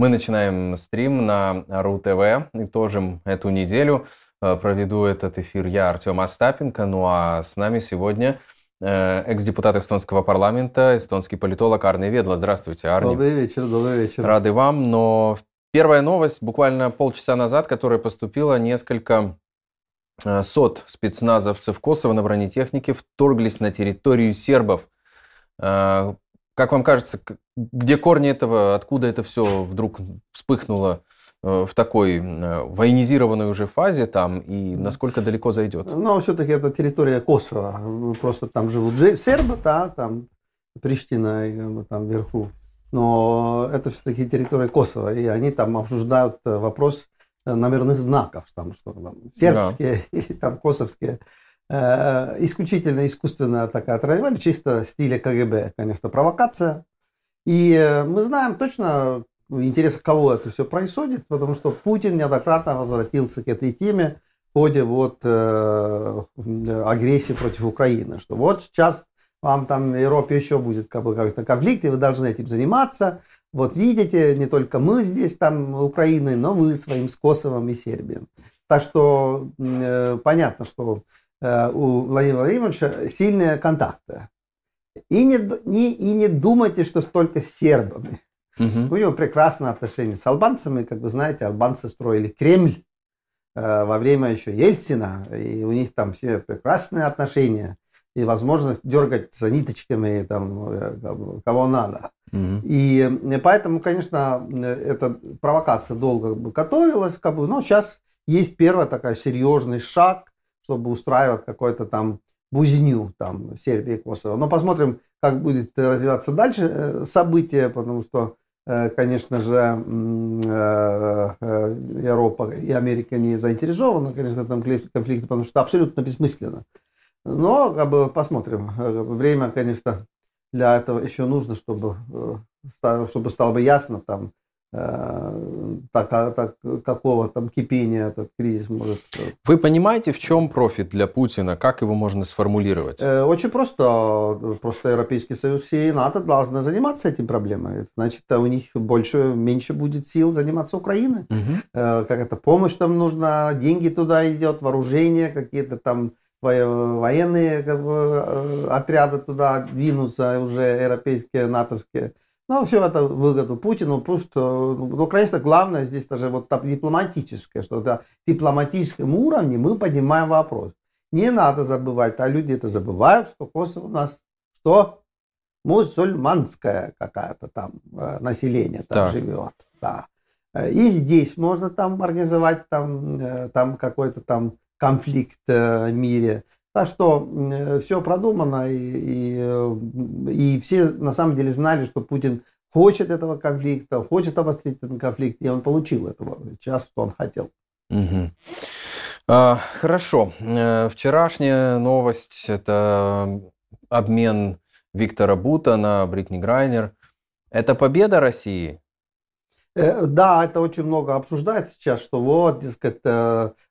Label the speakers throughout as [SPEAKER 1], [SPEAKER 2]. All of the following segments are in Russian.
[SPEAKER 1] Мы начинаем стрим на РУ-ТВ. Итожим эту неделю. Э, проведу этот эфир я, Артем Остапенко. Ну а с нами сегодня э, экс-депутат эстонского парламента, эстонский политолог Арни Ведла. Здравствуйте, Арни.
[SPEAKER 2] Добрый вечер, добрый вечер.
[SPEAKER 1] Рады вам. Но первая новость, буквально полчаса назад, которая поступила, несколько э, сот спецназовцев Косово на бронетехнике вторглись на территорию сербов. Как вам кажется, где корни этого, откуда это все вдруг вспыхнуло э, в такой э, военизированной уже фазе там и насколько далеко зайдет?
[SPEAKER 2] Ну, все-таки это территория Косово. Просто там живут сербы, да, там Приштина и там вверху. Но это все-таки территория Косово, и они там обсуждают э, вопрос номерных знаков, там что там сербские да. или там косовские. Э, исключительно искусственная такая травма, чисто стиля КГБ, конечно, провокация. И э, мы знаем точно в интересах кого это все происходит, потому что Путин неоднократно возвратился к этой теме в ходе вот э, агрессии против Украины, что вот сейчас вам там в Европе еще будет как бы как-то конфликт, и вы должны этим заниматься. Вот видите, не только мы здесь, там, Украины, но вы своим с Косовом и Сербией. Так что э, понятно, что Э, у Владимира Владимировича сильные контакты. И не, не, и не думайте, что только с сербами. Угу. У него прекрасные отношения с албанцами. Как вы знаете, албанцы строили Кремль э, во время еще Ельцина. И у них там все прекрасные отношения. И возможность дергать за ниточками там, э, кого надо. Угу. И поэтому, конечно, эта провокация долго готовилась. Как бы, но сейчас есть первый такой серьезный шаг чтобы устраивать какой-то там бузню там Сербии и Косово. Но посмотрим, как будет развиваться дальше э, события, потому что, э, конечно же, э, Европа и Америка не заинтересованы, конечно, в этом конфликте, потому что абсолютно бессмысленно. Но как бы посмотрим. Время, конечно, для этого еще нужно, чтобы, чтобы стало бы ясно там, так, а, так, какого там кипения этот кризис может...
[SPEAKER 1] Э, Вы понимаете, в чем профит для Путина? Как его можно сформулировать?
[SPEAKER 2] Э, очень просто. Просто Европейский Союз и НАТО должны заниматься этим проблемой. Значит, у них больше, меньше будет сил заниматься Украиной. Угу. Как это, помощь там нужна, деньги туда идет, вооружение, какие-то там военные как бы, отряды туда двинутся, уже европейские, натовские. Ну, все это выгоду Путину, просто, ну, конечно, главное здесь даже вот дипломатическое, что на дипломатическом уровне мы поднимаем вопрос. Не надо забывать, а люди это забывают, что Косово у нас что? Мусульманское какая-то там э, население там да. живет. Да. И здесь можно там организовать там, э, там какой-то там конфликт э, в мире. Так что э, все продумано, и, и, э, и все на самом деле знали, что Путин хочет этого конфликта, хочет обострить этот конфликт, и он получил этого сейчас, что он хотел.
[SPEAKER 1] Угу. А, хорошо. Э, вчерашняя новость – это обмен Виктора Бута на Бритни Грайнер. Это победа России?
[SPEAKER 2] Да, это очень много обсуждается сейчас, что вот, дескать,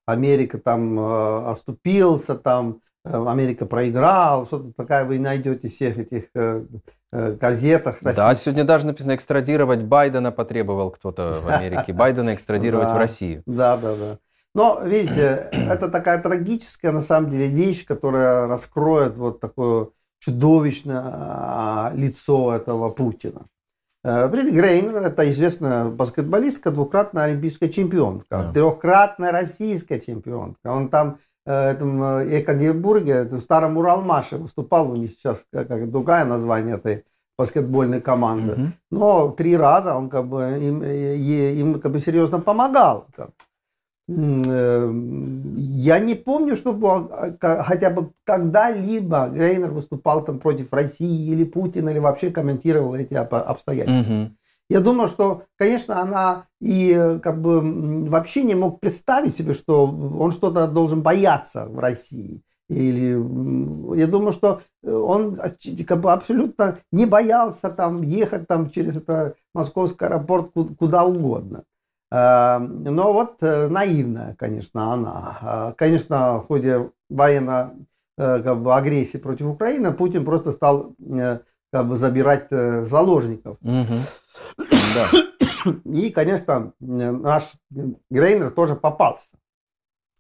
[SPEAKER 2] Америка там оступился, там Америка проиграл, что-то такая вы найдете всех этих э, э, газетах.
[SPEAKER 1] России. Да, сегодня даже написано экстрадировать Байдена потребовал кто-то в Америке. Байдена экстрадировать в Россию.
[SPEAKER 2] Да, да, да. Но, видите, это такая трагическая, на самом деле, вещь, которая раскроет вот такое чудовищное а, лицо этого Путина. Брит Грейнер – это известная баскетболистка, двукратная олимпийская чемпионка, да. трехкратная российская чемпионка. Он там Э, этом э, Екатеринбурге, в старом Уралмаше выступал, у них сейчас как, другое название этой баскетбольной команды. Угу. Но три раза он как бы им, э, им как бы серьезно помогал. Я не помню, чтобы хотя бы когда-либо Грейнер выступал там против России или Путина, или вообще комментировал эти обстоятельства. Угу. Я думаю, что, конечно, она и э, как бы вообще не мог представить себе, что он что-то должен бояться в России. Или я думаю, что э, он как бы абсолютно не боялся там ехать там через это московский аэропорт куда угодно. А, но вот э, наивная, конечно, она. А, конечно, в ходе военной как бы, агрессии против Украины Путин просто стал как бы забирать заложников.
[SPEAKER 1] Угу. Да.
[SPEAKER 2] И, конечно, наш Грейнер тоже попался.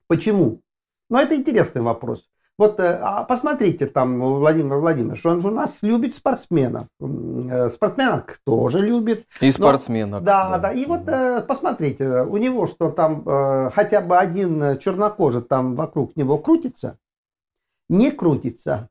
[SPEAKER 2] Почему? Но это интересный вопрос. Вот э, а посмотрите, там Владимир Владимирович, он же у нас любит спортсменов. Э, спортсменок тоже любит.
[SPEAKER 1] И спортсменок.
[SPEAKER 2] Но, да, да, да. И вот э, посмотрите, у него что там хотя бы один чернокожий там вокруг него крутится, не крутится.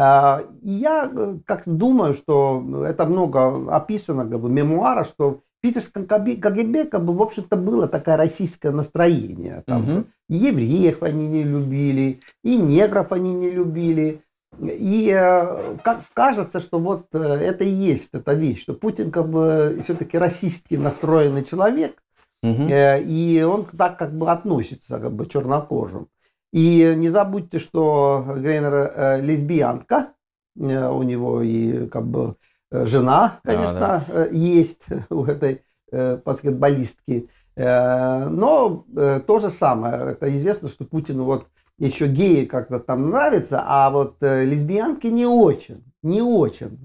[SPEAKER 2] А, и я как думаю, что это много описано как бы, мемуара, что питерском КГБ, как бы, в общем-то, было такое российское настроение. Там, угу. И евреев они не любили, и негров они не любили. И э, как, кажется, что вот э, это и есть эта вещь, что Путин как бы все-таки расистски настроенный человек, угу. э, и он так как бы относится как бы чернокожим. И не забудьте, что Грейнер э, лесбиянка, э, у него и как бы Э, жена, конечно, да, да. Есть у этой баскетболистки. Но то же самое. Это известно, что Путину вот еще геи как-то там нравятся, а вот лесбиянки не очень. Не очень.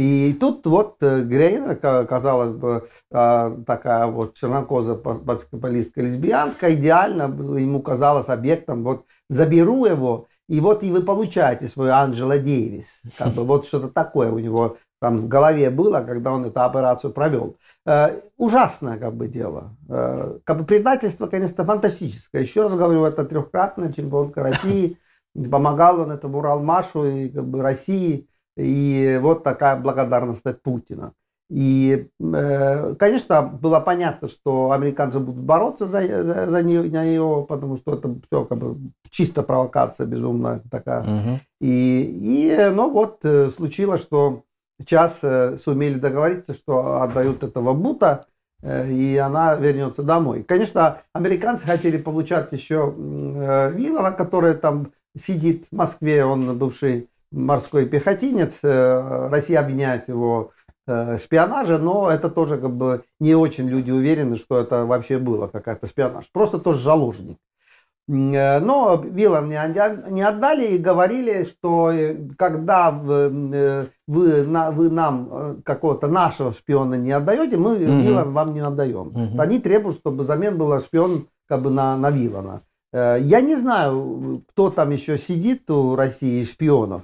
[SPEAKER 2] И тут вот Грейнер, казалось бы, такая вот чернокоза баскетболистка лесбиянка, идеально ему казалось объектом. Вот заберу его, и вот и вы получаете свою Анджела Дэвис. Как бы вот что-то такое у него там в голове было, когда он эту операцию провел. Э, ужасное как бы дело. Э, как бы предательство, конечно, фантастическое. Еще раз говорю, это трехкратная чемпионка России. Помогал он этому Уралмашу и как бы России. И вот такая благодарность от Путина. И, э, конечно, было понятно, что американцы будут бороться за, за, за нее, потому что это все как бы чисто провокация безумная такая. Угу. И, и, ну вот, э, случилось, что Сейчас э, сумели договориться, что отдают этого Бута, и она вернется домой. Конечно, американцы хотели получать еще Виллана, который там сидит в Москве, он бывший морской пехотинец. Россия обвиняет его в шпионаже, но это тоже как бы не очень люди уверены, что это вообще было какая-то шпионаж. Просто тоже заложник. Э, но Вилан не отдали и говорили, что э, когда э, вы, вы нам какого-то нашего шпиона не отдаете, мы угу. Вилан вам не отдаем. Угу. Они требуют, чтобы замен был шпион как бы на, на Вилана. Я не знаю, кто там еще сидит у России шпионов.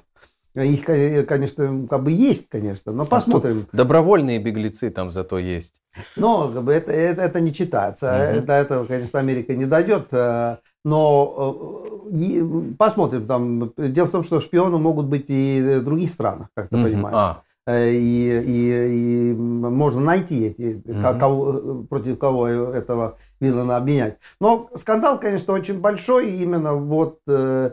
[SPEAKER 2] Их, конечно, как бы есть, конечно, но а посмотрим.
[SPEAKER 1] А добровольные беглецы там зато есть.
[SPEAKER 2] Но как бы это, это, это не читается. Угу. До этого, конечно, Америка не дойдет. Но э, посмотрим там. Дело в том, что шпионы могут быть и в других странах, как ты mm-hmm. понимаешь. А. Э, и, и, и можно найти эти, mm-hmm. кого, против кого этого Виллана обменять. Но скандал, конечно, очень большой. Именно вот э,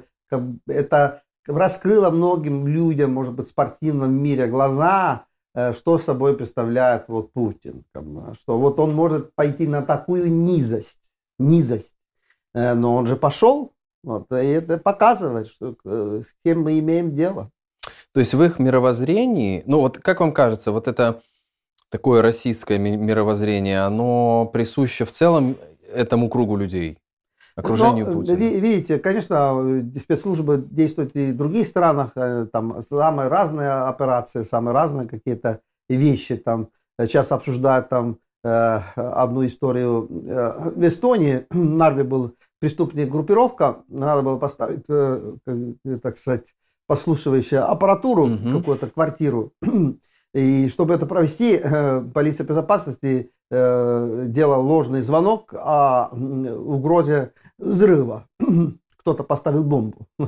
[SPEAKER 2] это раскрыло многим людям, может быть, в спортивном мире глаза, что собой представляет вот Путин. Что вот он может пойти на такую низость, низость Э, но он же пошел, вот, и это показывает, что, э, с кем мы имеем дело.
[SPEAKER 1] То есть в их мировоззрении, ну вот как вам кажется, вот это такое российское мировоззрение, оно присуще в целом этому кругу людей? Окружению Но, Путина.
[SPEAKER 2] Видите, конечно, спецслужбы действуют и в других странах, э, там самые разные операции, самые разные какие-то вещи. Там сейчас обсуждают там Э, одну историю. Э, в Эстонии Нарви был преступная группировка, надо было поставить, э, так сказать, послушивающую аппаратуру, угу. какую-то квартиру. И чтобы это провести, полиция безопасности делала ложный звонок о угрозе взрыва. кто-то поставил бомбу.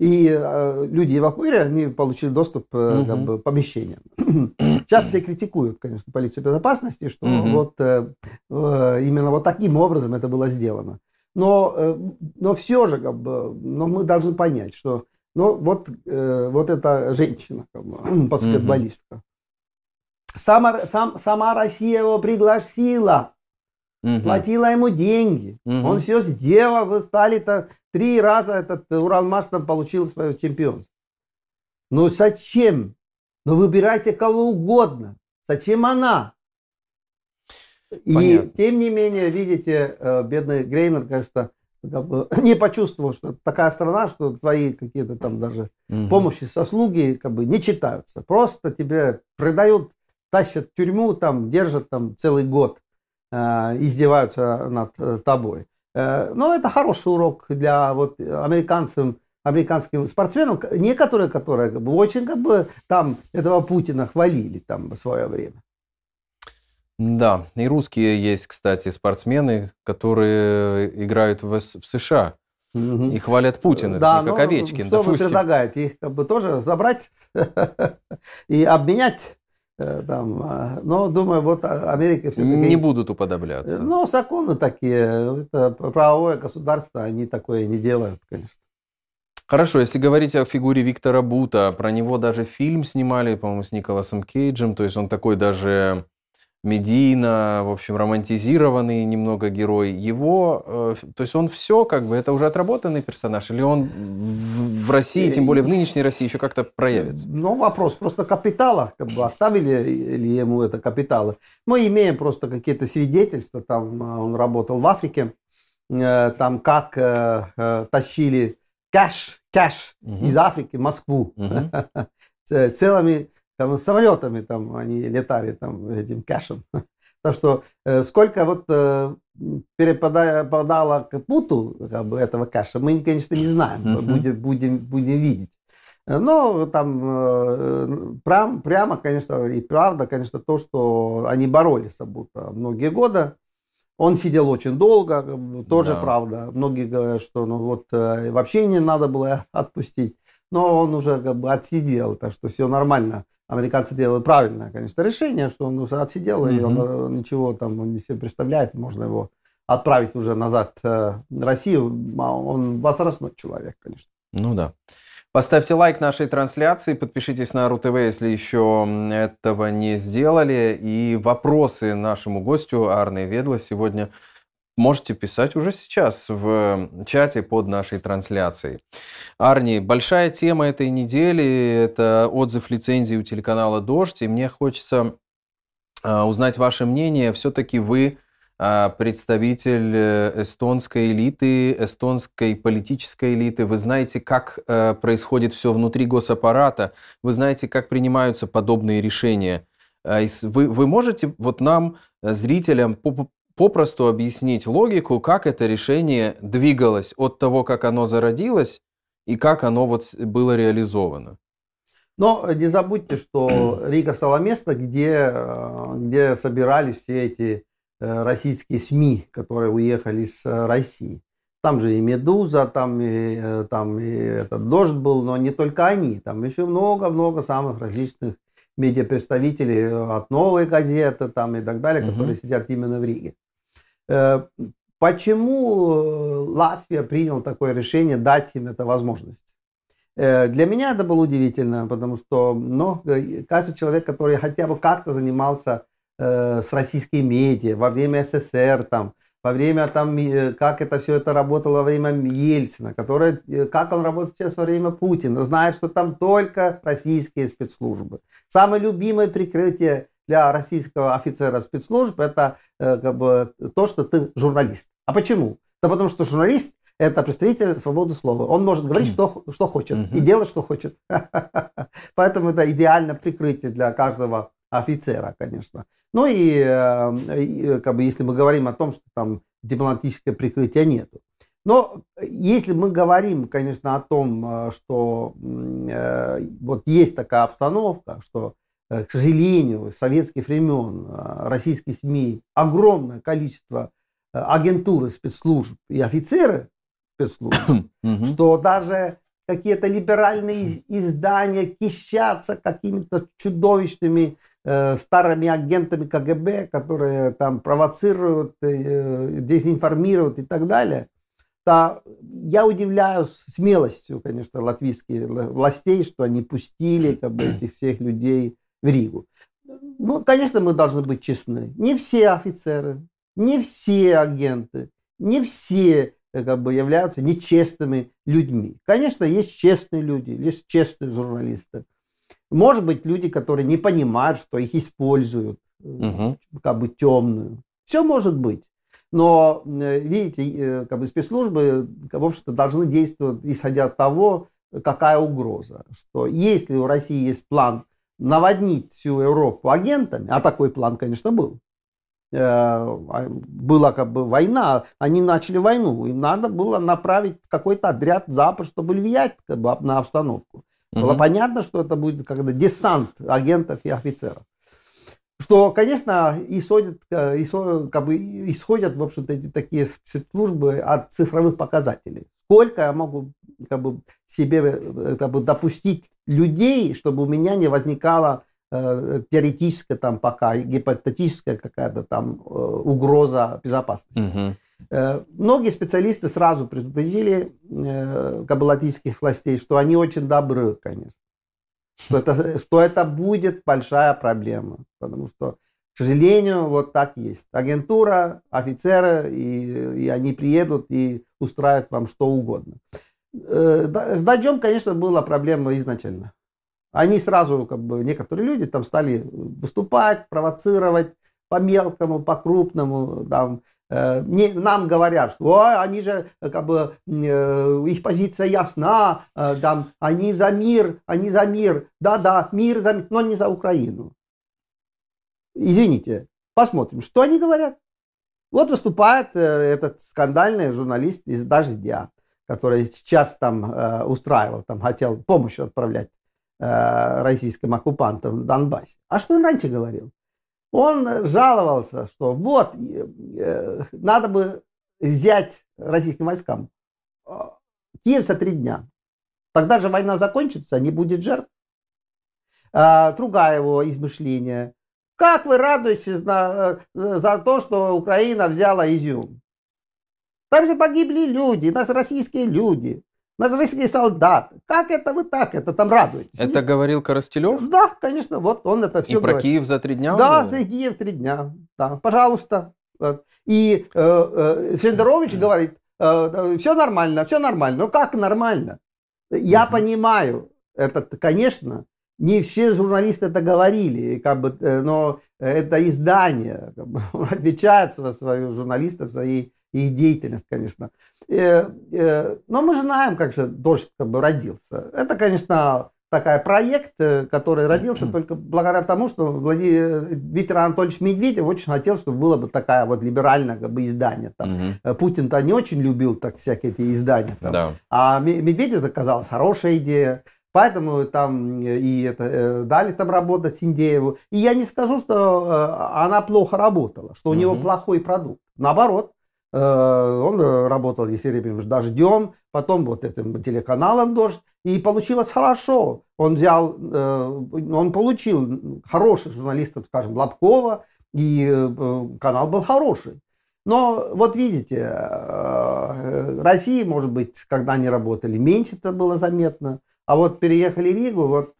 [SPEAKER 2] И э, люди эвакуировали, они получили доступ э, как бы, к помещениям. Сейчас все критикуют, конечно, полицию безопасности, что угу. вот э, э, именно вот таким образом это было сделано. Но, э, но все же, как бы, но мы должны понять, что ну, вот, э, вот эта женщина, как бы, баскетболистка. Сама, сам, сама Россия его пригласила Угу. Платила ему деньги. Угу. Он все сделал. Вы стали-то три раза этот Уралмаш там получил свое чемпионство. Ну зачем? Ну выбирайте кого угодно. Зачем она? И Понятно. тем не менее, видите, э, бедный Грейнер, как бы не почувствовал, что такая страна, что твои какие-то там даже угу. помощи, сослуги как бы не читаются. Просто тебе придают тащат в тюрьму, там держат там целый год, издеваются над тобой. Но это хороший урок для вот американцев, американским спортсменам, некоторые, которые как бы, очень как бы там этого Путина хвалили там в свое время.
[SPEAKER 1] Да, и русские есть, кстати, спортсмены, которые играют в, в США. Угу. И хвалят Путина, да, как ну, Овечкин,
[SPEAKER 2] что допустим. вы предлагаете? Их как бы тоже забрать и обменять? Э, там, а, но думаю, вот Америка все-таки...
[SPEAKER 1] Не будут уподобляться.
[SPEAKER 2] Ну, законы такие, это правовое государство, они такое не делают, конечно.
[SPEAKER 1] Хорошо, если говорить о фигуре Виктора Бута, про него даже фильм снимали, по-моему, с Николасом Кейджем, то есть он такой даже медийно, в общем, романтизированный немного герой. Его, э, то есть он все, как бы, это уже отработанный персонаж, или он в, в России, тем более в нынешней России, еще как-то проявится?
[SPEAKER 2] Ну, вопрос просто капитала, как бы, оставили ли ему это капиталы. Мы имеем просто какие-то свидетельства, там э, он работал в Африке, э, там как э, тащили кэш, кэш угу. из Африки в Москву угу. целыми там, самолетами там они летали там этим кэшем. Так что э, сколько вот э, перепадало к путу как бы, этого кэша, мы, конечно, не знаем. Будем, будем, будем видеть. Но там э, прям, прямо, конечно, и правда, конечно, то, что они боролись Абута многие годы. Он сидел очень долго, тоже да. правда. Многие говорят, что ну вот вообще не надо было отпустить. Но он уже как бы отсидел, так что все нормально американцы делают правильное, конечно, решение, что он уже отсидел, mm-hmm. и он э, ничего там он не себе представляет, можно его отправить уже назад э, в Россию. А он возрастной человек, конечно.
[SPEAKER 1] Ну да. Поставьте лайк нашей трансляции, подпишитесь на РУ-ТВ, если еще этого не сделали. И вопросы нашему гостю Арне Ведла сегодня можете писать уже сейчас в чате под нашей трансляцией. Арни, большая тема этой недели – это отзыв лицензии у телеканала «Дождь», и мне хочется а, узнать ваше мнение. Все-таки вы а, представитель э, эстонской элиты, эстонской политической элиты. Вы знаете, как э, происходит все внутри госаппарата. Вы знаете, как принимаются подобные решения. А, вы, вы можете вот нам, э, зрителям, попросту объяснить логику, как это решение двигалось от того, как оно зародилось, и как оно вот было реализовано.
[SPEAKER 2] Но не забудьте, что Рига стала местом, где, э, где собирались все эти э, российские СМИ, которые уехали э, России. Там же и «Медуза», там и, там и этот «Дождь» был, но не только они. Там еще много-много самых различных медиапредставителей от «Новой газеты» там и так далее, угу. которые сидят именно в Риге. Э, почему э, Латвия приняла такое решение дать им эту возможность? Э, для меня это было удивительно, потому что ну, каждый человек, который хотя бы как-то занимался э, с российской медиа во время СССР, там, во время, там, как это все это работало во время Ельцина, который, как он работает сейчас во время Путина, знает, что там только российские спецслужбы. Самое любимое прикрытие для российского офицера спецслужб это э, как бы то, что ты журналист. А почему? Да потому что журналист это представитель свободы слова. Он может говорить, что, что хочет, и делать, что хочет. Поэтому это идеальное прикрытие для каждого офицера, конечно. Ну и, э, и как бы, если мы говорим о том, что там дипломатическое прикрытия нету. Но если мы говорим, конечно, о том, э, что э, вот есть такая обстановка, что Э, к сожалению, с советских времен э, российские СМИ огромное количество э, агентуры спецслужб и офицеры спецслужб, что даже какие-то либеральные издания кищатся какими-то чудовищными э, старыми агентами КГБ, которые там провоцируют, э, дезинформируют и так далее. То я удивляюсь смелостью, конечно, латвийских властей, что они пустили как бы, этих всех людей в Ригу. Ну, конечно, мы должны быть честны. Не все офицеры, не все агенты, не все э, как бы, являются нечестными людьми. Конечно, есть честные люди, есть честные журналисты. Может быть, люди, которые не понимают, что их используют, угу. как бы темную. Все может быть. Но, э, видите, как бы спецслужбы, в общем-то, должны действовать, исходя от того, какая угроза. Что если у России есть план наводнить всю Европу агентами, а такой план, конечно, был, э, а, была как бы война, они начали войну, им надо было направить какой-то отряд Запад, чтобы влиять как бы, на обстановку. Угу. Было понятно, что это будет когда десант агентов и офицеров. Что, конечно, исходят, э, как бы, исходят в общем-то, эти такие спецслужбы от цифровых показателей. Сколько я могу как бы, себе э, как бы, допустить людей, чтобы у меня не возникала э, теоретическая там пока, гипотетическая какая-то там э, угроза безопасности. Угу. Э, многие специалисты сразу предупредили э, каббалатических властей, что они очень добры, конечно что это, что это будет большая проблема. Потому что, к сожалению, вот так есть. Агентура, офицеры, и, и они приедут и устраивают вам что угодно. Э, с Дадьем, конечно, была проблема изначально. Они сразу, как бы, некоторые люди там стали выступать, провоцировать по мелкому, по крупному, там, не, нам говорят, что О, они же, э, как бы, э, их позиция ясна, там, они за мир, они за мир, да-да, мир за мир, но не за Украину. Извините, посмотрим, что они говорят. Вот выступает этот скандальный журналист из «Дождя», который сейчас там устраивал, там хотел помощь отправлять российским оккупантам в Донбассе. А что он раньше говорил? Он жаловался, что вот, э, надо бы взять российским войскам а, Киев за три дня. Тогда же война закончится, не будет жертв. А, другая его измышление. Как вы радуетесь на, э, за то, что Украина взяла Изюм? Там же погибли люди, наши российские люди. Назовите солдат. Как это вы так это там радуетесь?
[SPEAKER 1] Это говорил Коростелев?
[SPEAKER 2] Да, конечно, вот он это все
[SPEAKER 1] И про Киев за три дня?
[SPEAKER 2] Да, за Киев три дня. Да, пожалуйста. И э, э, Шендерович говорит, э, все нормально, все нормально. Ну как нормально? Я угу. понимаю, это, конечно, не все журналисты это говорили, как бы, э, но это издание как бы, отвечает за свою журналистов, своей их деятельность, конечно. Э, э, но мы же знаем, как же дождь как бы родился. Это, конечно, такой проект, э, который родился только благодаря тому, что Владимир Виктор Анатольевич Медведев очень хотел, чтобы было бы такая вот либеральное как бы издание. Там. Угу. Путин-то не очень любил так всякие эти издания. Там. Да. А Медведев это казалось хорошая идея. Поэтому там и это, дали там работать Синдееву. И я не скажу, что она плохо работала, что у угу. него плохой продукт. Наоборот, он э, работал, если с «Дождем», потом вот этим телеканалом «Дождь», и получилось хорошо. Он взял, э, он получил хороших журналистов, скажем, Лобкова, и канал был хороший. Но вот видите, России, может быть, когда они работали, меньше это было заметно. А вот переехали в Ригу, вот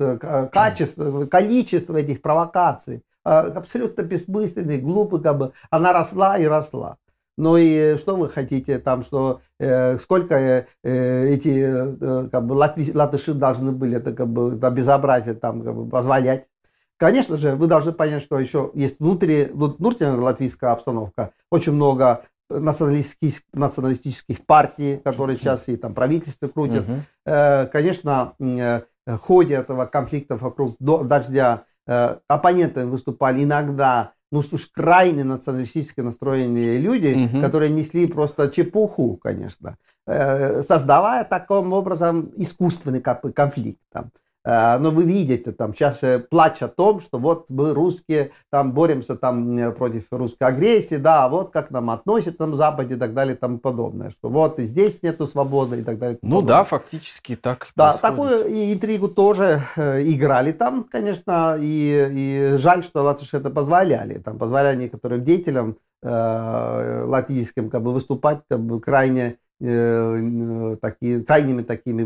[SPEAKER 2] качество, количество этих провокаций абсолютно бессмысленных, глупых, как бы, она росла и росла. Ну и что вы хотите там, что э, сколько э, э эти э, как бы латви, латыши должны были это как бы это безобразие там как бы позволять? Конечно же, вы должны понять, что еще есть внутри, внутренняя латвийская обстановка. Очень много националистических, националистических партий, которые сейчас и там правительство крутят. Э, конечно, э, в ходе этого конфликта вокруг дождя э, оппоненты выступали иногда ну уж крайне националистически настроенные люди, угу. которые несли просто чепуху, конечно, э, создавая таким образом искусственный конфликт. Там. Э, но вы видите, там сейчас плач о том, что вот мы русские там боремся там против русской агрессии, да, вот как нам относят там Западе и так далее и тому подобное, что вот и здесь нету свободы и так далее.
[SPEAKER 1] Ну подобное. да, фактически так.
[SPEAKER 2] Да, происходит. такую интригу тоже э, играли там, конечно, и, и жаль, что латыши это позволяли, там позволяли некоторым деятелям э, латвийским как бы выступать как бы крайне Э, такие, крайними такими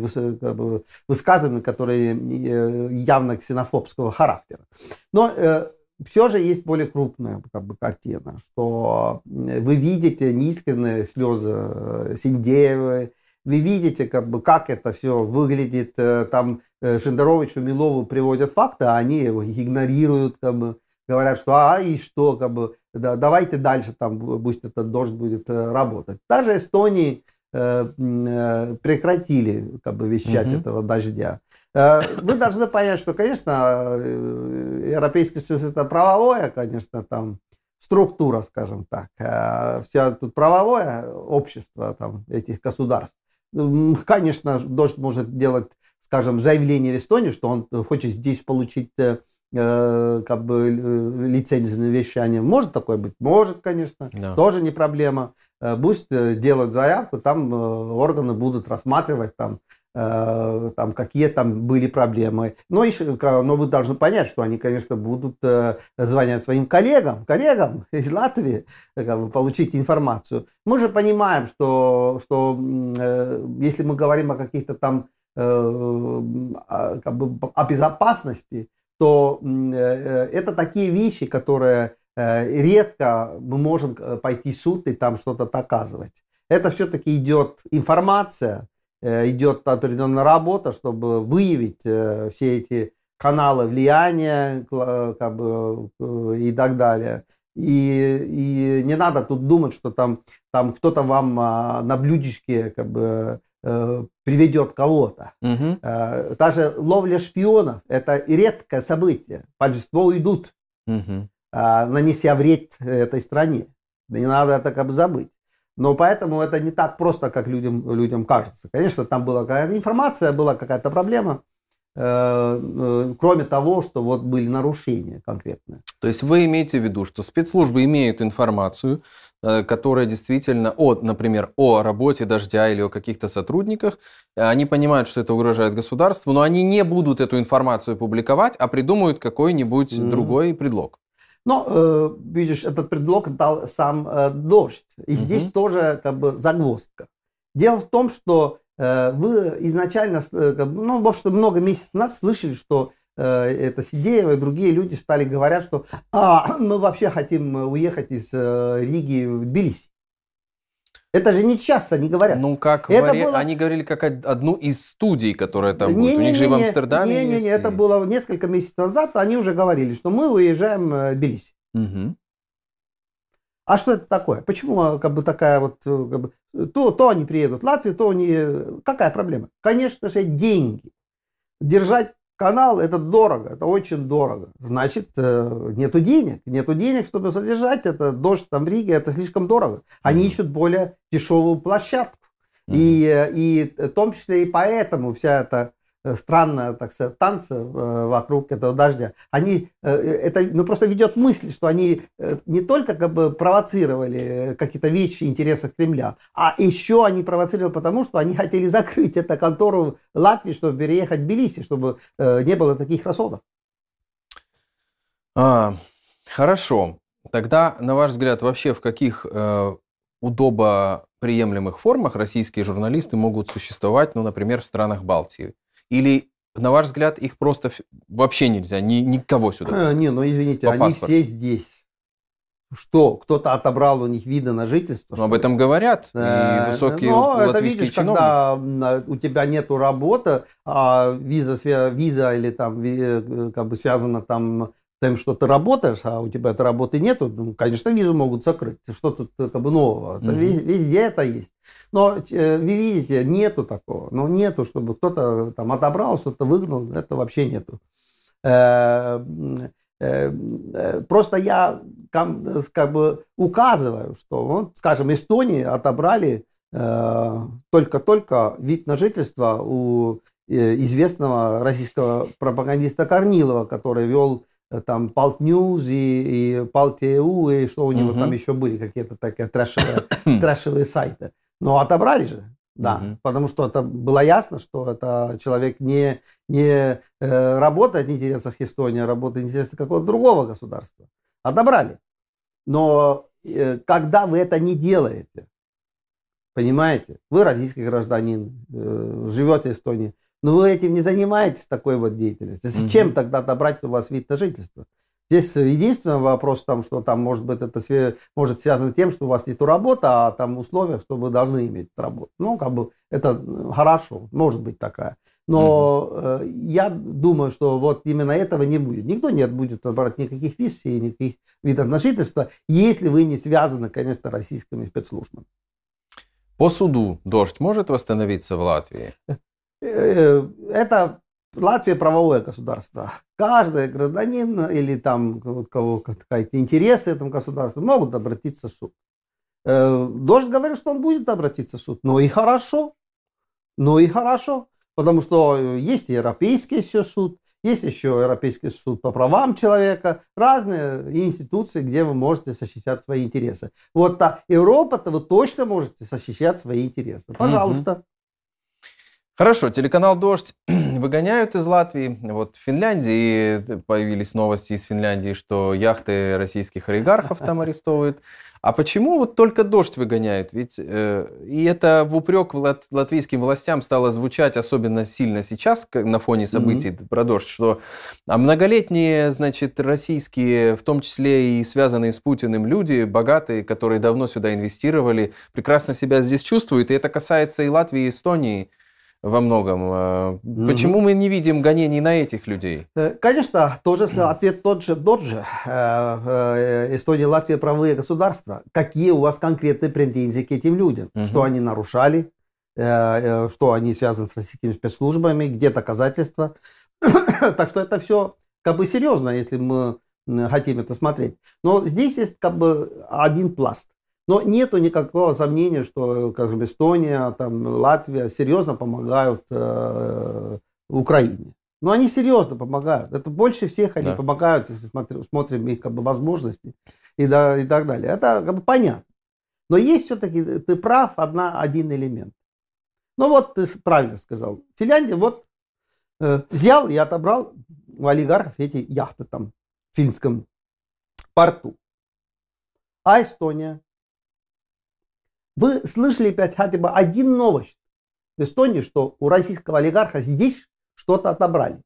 [SPEAKER 2] высказываниями, которые э, явно ксенофобского характера. Но э, все же есть более крупная как бы, картина, что вы видите неискренние слезы Синдеевой, вы видите, как, бы, как это все выглядит. Там Шендеровичу, Милову приводят факты, а они его игнорируют, как бы, говорят, что а и что, как бы, да, давайте дальше, там, пусть этот дождь будет работать. Даже Эстонии Э, э, прекратили как бы вещать угу. этого дождя. Вы должны понять, что, конечно, Европейский Союз это правовое, конечно, там структура, скажем так. Вся тут правовое общество там, этих государств. Конечно, дождь может делать, скажем, заявление в Эстонии, что он хочет здесь получить Э, как бы э, лицензию на вещание. Может такое быть? Может, конечно. Да. Тоже не проблема. Э, пусть делают заявку, там органы будут рассматривать там, там какие там были проблемы. Но, еще, но вы должны понять, что они, конечно, будут звонить своим коллегам, коллегам из Латвии, как бы, получить информацию. Мы же понимаем, что, что если мы говорим о каких-то там как бы, о безопасности, то э, э, это такие вещи, которые э, редко мы можем пойти в суд и там что-то доказывать. Это все-таки идет информация, идет определенная работа, чтобы выявить все эти каналы влияния как бы, и так далее. И, и не надо тут думать, что там, там кто-то вам а, на блюдечке как бы приведет кого-то. Угу. Даже ловля шпионов – это редкое событие. Большинство уйдут, угу. нанеся вред этой стране. Не надо это как бы забыть. Но поэтому это не так просто, как людям, людям кажется. Конечно, там была какая-то информация, была какая-то проблема. Э, э, кроме того, что вот были нарушения конкретные.
[SPEAKER 1] То есть вы имеете в виду, что спецслужбы имеют информацию, э, которая действительно о, например, о работе дождя или о каких-то сотрудниках, они понимают, что это угрожает государству, но они не будут эту информацию публиковать, а придумают какой-нибудь mm. другой предлог.
[SPEAKER 2] Но, видишь, этот предлог дал сам дождь. И mm-hmm. здесь тоже как бы загвоздка. Дело в том, что Э, вы изначально, э, ну, в общем, много месяцев назад слышали, что э, это Сидеева и другие люди стали говорят, что а, мы вообще хотим уехать из Риги в Тбилиси. Это же не сейчас они говорят.
[SPEAKER 1] Ну, как это вари... было... они говорили как одну из студий, которая там не, будет. Не, У них не, же не, в Амстердаме
[SPEAKER 2] не, не, не, это было несколько месяцев назад. Они уже говорили, что мы уезжаем в Тбилиси. Угу. А что это такое? Почему как бы такая вот, э, как бы, то, то они приедут в Латвию, то они... Какая проблема? Конечно же, деньги. Держать канал это дорого, это очень дорого. Значит, э, нету денег. Нету денег, чтобы содержать это. Дождь там в Риге, это слишком дорого. Они mm-hmm. ищут более дешевую площадку. Mm-hmm. И, э, и в том числе и поэтому вся эта Э, странно, так сказать, танцы э, вокруг этого дождя, они, э, это ну, просто ведет мысль, что они не только как бы провоцировали какие-то вещи интересов Кремля, а еще они провоцировали потому, что они хотели закрыть эту контору Латвии, чтобы переехать в Тбилиси, чтобы не было таких расходов.
[SPEAKER 1] А, хорошо. Тогда, на ваш взгляд, вообще в каких э, удобоприемлемых формах российские журналисты могут существовать, ну, например, в странах Балтии? Или, на ваш взгляд, их просто вообще нельзя, ни, никого сюда?
[SPEAKER 2] А, не, ну извините, они паспорту. все здесь. Что, кто-то отобрал у них виды на жительство?
[SPEAKER 1] Ну, об этом говорят и высокие Но это видишь, чиновники.
[SPEAKER 2] когда у тебя нету работы, а виза, виза или там э, как бы связана там тем, что ты работаешь, а у тебя этой работы нету, ну, конечно, визу могут закрыть. Что тут как бы нового? Это mm-hmm. везде это есть. Но э, вы видите, нету такого. Но ну, нету, чтобы кто-то там отобрал, что-то выгнал. Это вообще нету. Э, э, просто я как бы указываю, что, вот, скажем, Эстонии отобрали только-только вид на жительство у известного российского пропагандиста Корнилова, который вел Э, там Палт Ньюз и, и Палт.ТУ, и что у него угу. там еще были, какие-то такие трэшевые, трэшевые сайты. Но отобрали же, да, угу. потому что это было ясно, что это человек не, не э, работает в интересах Эстонии, а работает в интересах какого-то другого государства. Отобрали. Но э, когда вы это не делаете, понимаете, вы российский гражданин, э, живете в Эстонии, но вы этим не занимаетесь, такой вот деятельностью. Зачем угу. тогда отобрать у вас вид на жительство? Здесь единственный вопрос, там, что там может быть это может связано с тем, что у вас нет работы, а там условиях, что вы должны иметь работу. Ну, как бы это хорошо, может быть такая. Но угу. э, я думаю, что вот именно этого не будет. Никто не будет брать никаких виз и никаких видов на жительство, если вы не связаны, конечно, российскими спецслужбами.
[SPEAKER 1] По суду дождь может восстановиться в Латвии?
[SPEAKER 2] Э, это Латвия правовое государство. Каждый гражданин или там у кого какие-то интересы этому государству могут обратиться в суд. Э, Дождь говорит, что он будет обратиться в суд. Ну и хорошо. Ну и хорошо. Потому что есть Европейский еще суд, есть еще Европейский суд по правам человека, разные институции, где вы можете защищать свои интересы. Вот та Европа-то вы точно можете защищать свои интересы. Пожалуйста.
[SPEAKER 1] Хорошо, телеканал «Дождь» выгоняют из Латвии. Вот в Финляндии появились новости из Финляндии, что яхты российских олигархов там арестовывают. А почему вот только «Дождь» выгоняют? Ведь э, и это в упрек лат, латвийским властям стало звучать особенно сильно сейчас на фоне событий mm-hmm. про «Дождь», что а многолетние, значит, российские, в том числе и связанные с Путиным люди, богатые, которые давно сюда инвестировали, прекрасно себя здесь чувствуют. И это касается и Латвии, и Эстонии во многом. Угу. Почему мы не видим гонений на этих людей?
[SPEAKER 2] Э, конечно, тоже ответ тот же, тот же. Э, Эстония, Латвия правые государства. Какие у вас конкретные претензии к этим людям? Угу. Что они нарушали? Что они связаны с российскими спецслужбами? Где доказательства? так что это все как бы серьезно, если мы хотим это смотреть. Но здесь есть как бы один пласт. Но нету никакого сомнения, что, скажем, Эстония, там, Латвия серьезно помогают э, Украине. Но они серьезно помогают. Это больше всех они да. помогают, если смотрим, смотрим их как бы, возможности и, да, и так далее. Это как бы понятно. Но есть все-таки, ты прав, одна, один элемент. Ну вот ты правильно сказал. Финляндия вот э, взял и отобрал у олигархов эти яхты там в финском порту. А Эстония вы слышали опять хотя бы один новость в Эстонии, что у российского олигарха здесь что-то отобрали?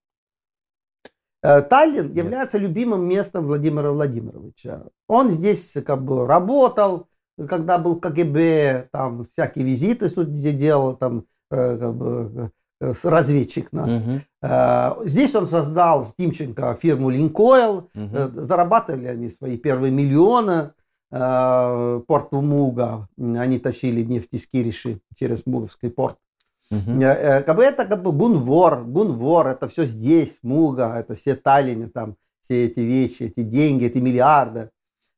[SPEAKER 2] Э, Таллин Нет. является любимым местом Владимира Владимировича. Он здесь как бы работал, когда был КГБ, там всякие визиты судьи делал, там э, как бы, э, разведчик наш. Угу. Здесь он создал с Тимченко фирму Линкойл, угу. зарабатывали они свои первые миллионы. Э, порт Муга, они тащили нефть из Кириши через Муговский порт. Угу. Как бы это как бы Гунвор, Гунвор, это все здесь, Муга, это все Таллине, там все эти вещи, эти деньги, эти миллиарды.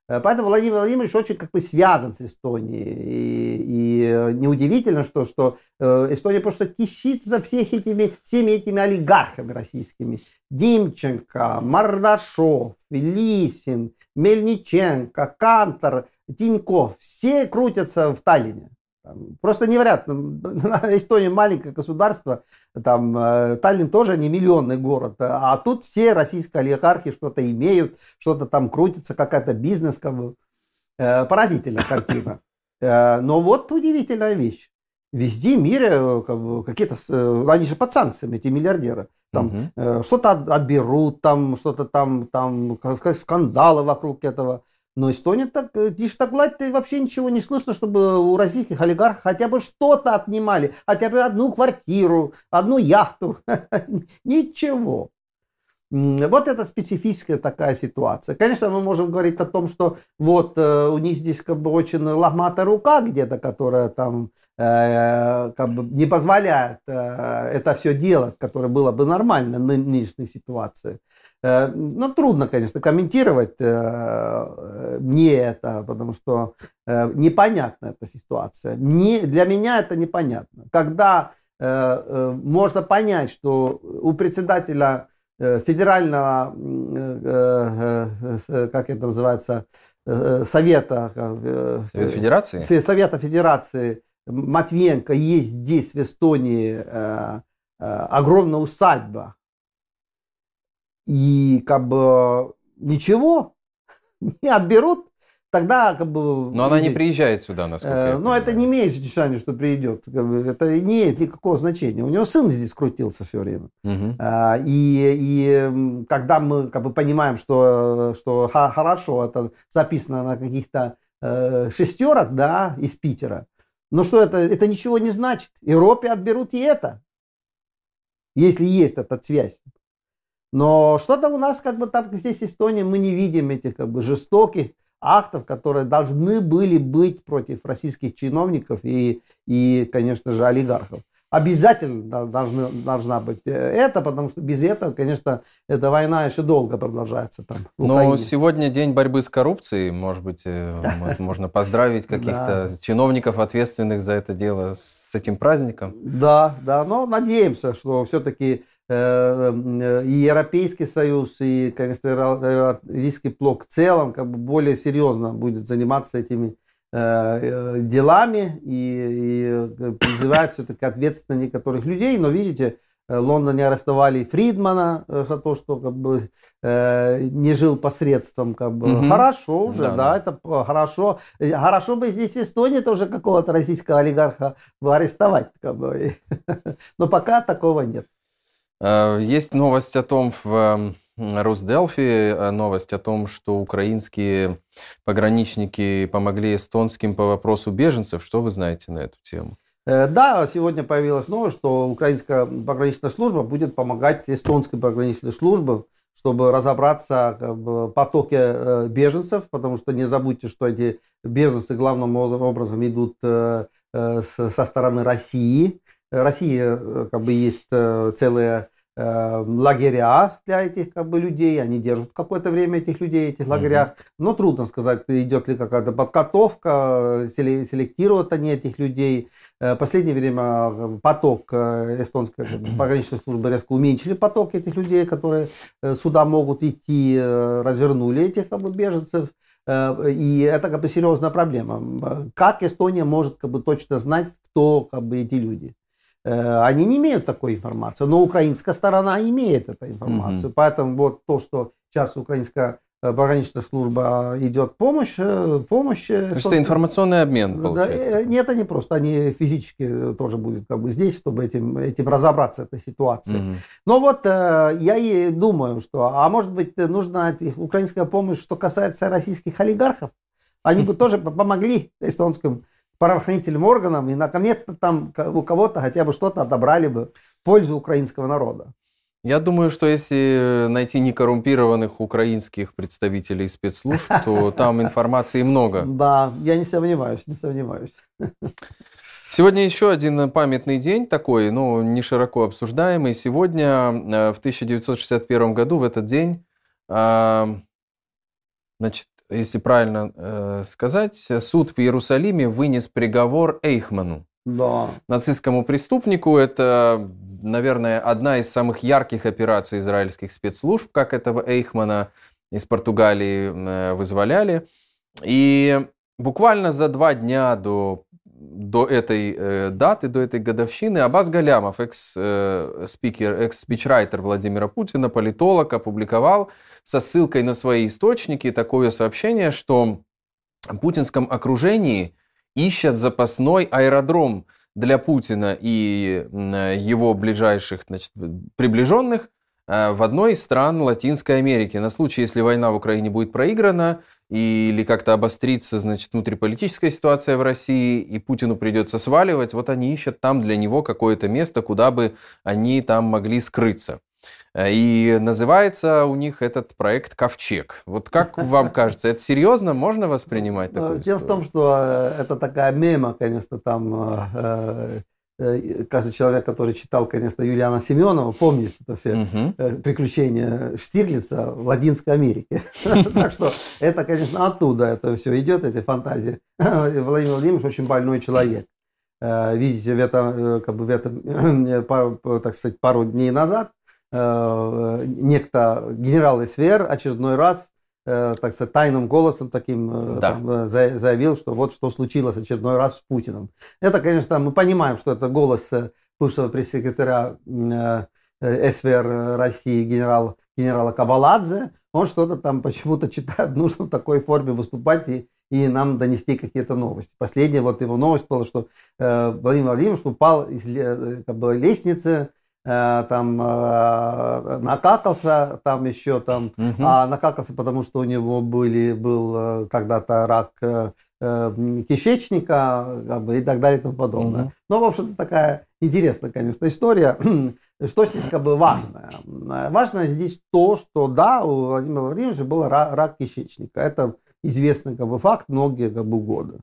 [SPEAKER 2] Э, поэтому Владимир Владимирович очень как бы связан с Эстонией. И, и неудивительно, что, что э, Эстония просто кишится всех этими, всеми этими олигархами российскими. Димченко, Мардашов, Лисин, Мельниченко, Кантор, Тиньков. Все крутятся в Таллине. Просто невероятно. Эстония маленькое государство, там э, Таллин тоже не миллионный город, а тут все российские олигархи что-то имеют, что-то там крутится, какая-то бизнес, как бы. Э, поразительная картина. Э, но вот удивительная вещь. Везде в мире как бы, какие-то, они же под санкциями, эти миллиардеры. Там угу. что-то отберут, там что-то там, там, скандалы вокруг этого. Но Эстония так, лишь так гладь вообще ничего не слышно, чтобы у российских олигархов хотя бы что-то отнимали, хотя бы одну квартиру, одну яхту. Ничего. Вот это специфическая такая ситуация. Конечно, мы можем говорить о том, что вот э, у них здесь как бы очень лохматая рука где-то, которая там э, как бы не позволяет э, это все делать, которое было бы нормально в нынешней ситуации. Э, ну, трудно, конечно, комментировать э, мне это, потому что э, непонятна эта ситуация. Не, для меня это непонятно. Когда можно понять, что у председателя федерального, как это называется, совета,
[SPEAKER 1] Совет Федерации?
[SPEAKER 2] Совета Федерации Матвиенко есть здесь, в Эстонии, огромная усадьба, и как бы ничего не отберут, тогда как бы...
[SPEAKER 1] Но она не приезжает сюда, насколько э, я
[SPEAKER 2] Ну, это не имеет значения, что придет. Это не имеет никакого значения. У него сын здесь крутился все время. Угу. И, и когда мы как бы понимаем, что, что хорошо, это записано на каких-то э, шестерок, да, из Питера, но что это, это ничего не значит. Европе отберут и это, если есть эта связь. Но что-то у нас как бы там здесь Эстония, мы не видим этих как бы жестоких актов, которые должны были быть против российских чиновников и, и конечно же, олигархов. обязательно должны, должна быть э, это, потому что без этого, конечно, эта война еще долго продолжается там.
[SPEAKER 1] Но сегодня день борьбы с коррупцией, может быть, э, можно поздравить каких-то чиновников, ответственных за это дело, с этим праздником.
[SPEAKER 2] Да, да, но надеемся, что все-таки и Европейский Союз, и, конечно, Российский блок в целом как бы более серьезно будет заниматься этими Э, э, делами и, и э, призывает все-таки ответственно некоторых людей. Но видите, в Лондоне арестовали Фридмана за то, что как бы э, не жил посредством. Как бы. Угу. Хорошо уже, да, да, это хорошо. Хорошо бы здесь в Эстонии тоже какого-то российского олигарха арестовать. Как бы. Но пока такого нет.
[SPEAKER 1] Есть новость о том в Росделфи э, новость о том, что украинские пограничники помогли эстонским по вопросу беженцев. Что вы знаете на эту тему?
[SPEAKER 2] Э, да, сегодня появилась новость, что украинская пограничная служба будет помогать эстонской пограничной службе, чтобы разобраться в потоке э, беженцев, потому что не забудьте, что эти беженцы главным образом идут со стороны России. Россия как бы есть Э, лагеря для этих как бы, людей, они держат какое-то время этих людей в этих лагерях, mm-hmm. но трудно сказать, идет ли какая-то подготовка, селектируют они этих людей. Э, последнее время э, поток эстонской пограничной службы резко уменьшили поток этих людей, которые сюда могут идти, развернули этих как бы, беженцев. И это как бы серьезная проблема. Как Эстония может как бы точно знать, кто как бы эти люди? Э, они не имеют такой информации, но украинская сторона имеет эту информацию. Угу. Поэтому вот то, что сейчас украинская э, пограничная служба идет помощь, э, помощь. То
[SPEAKER 1] есть это информационный обмен, получается?
[SPEAKER 2] Да, нет, они просто, они физически тоже будут как бы здесь, чтобы этим, этим разобраться, этой ситуации. Угу. Но вот я и думаю, что, а может быть, нужна украинская помощь, что касается российских олигархов? Они бы тоже помогли эстонским правоохранительным органам, и наконец-то там у кого-то хотя бы что-то отобрали бы в пользу украинского народа.
[SPEAKER 1] Я думаю, что если найти некоррумпированных украинских представителей спецслужб, то там информации много.
[SPEAKER 2] Да, я не сомневаюсь, не сомневаюсь.
[SPEAKER 1] Сегодня еще один памятный день такой, ну, не широко обсуждаемый. Сегодня, э, в 1961 году, в этот день, а, значит, если правильно э, сказать, суд в Иерусалиме вынес приговор Эйхману.
[SPEAKER 2] Да.
[SPEAKER 1] Нацистскому преступнику. Это, наверное, одна из самых ярких операций израильских спецслужб, как этого Эйхмана из Португалии э, вызволяли. И буквально за два дня до до этой э, даты, до этой годовщины Абаз Галямов, экс-спикер, э, экс-спичрайтер Владимира Путина, политолог, опубликовал со ссылкой на свои источники такое сообщение, что в путинском окружении ищут запасной аэродром для Путина и его ближайших значит, приближенных э, в одной из стран Латинской Америки на случай, если война в Украине будет проиграна, или как-то обострится, значит, внутриполитическая ситуация в России, и Путину придется сваливать, вот они ищут там для него какое-то место, куда бы они там могли скрыться. Э, и называется у них этот проект «Ковчег». Вот как вам кажется, это серьезно? Можно воспринимать такое?
[SPEAKER 2] Дело в том, что э, это такая мема, конечно, там э, каждый человек, который читал, конечно, Юлиана Семенова, помнит это все угу. приключения Штирлица в Латинской Америке. Так что это, конечно, оттуда это все идет, эти фантазии. Владимир Владимирович очень больной человек. Видите, в этом, как бы в этом так сказать, пару дней назад некто генерал СВР очередной раз Э, так сказать, тайным голосом таким э, да. там, э, заявил, что вот что случилось очередной раз с Путиным. Это, конечно, мы понимаем, что это голос бывшего пресс-секретаря СВР России генерал, генерала Кабаладзе. Он что-то там почему-то читает, нужно в такой форме выступать и, и нам донести какие-то новости. Последняя вот его новость была, что э, Владимир Владимирович упал из как бы, лестницы Э, там э, накакался, там еще там, угу. а накакался, потому что у него были, был э, когда-то рак кишечника как бы, и так далее и тому подобное. Угу. Ну, в общем-то, такая интересная, конечно, история. что здесь как бы важное? Важно здесь то, что да, у Владимира Владимировича был рак, рак кишечника. Это известный как бы, факт многие как бы, годы.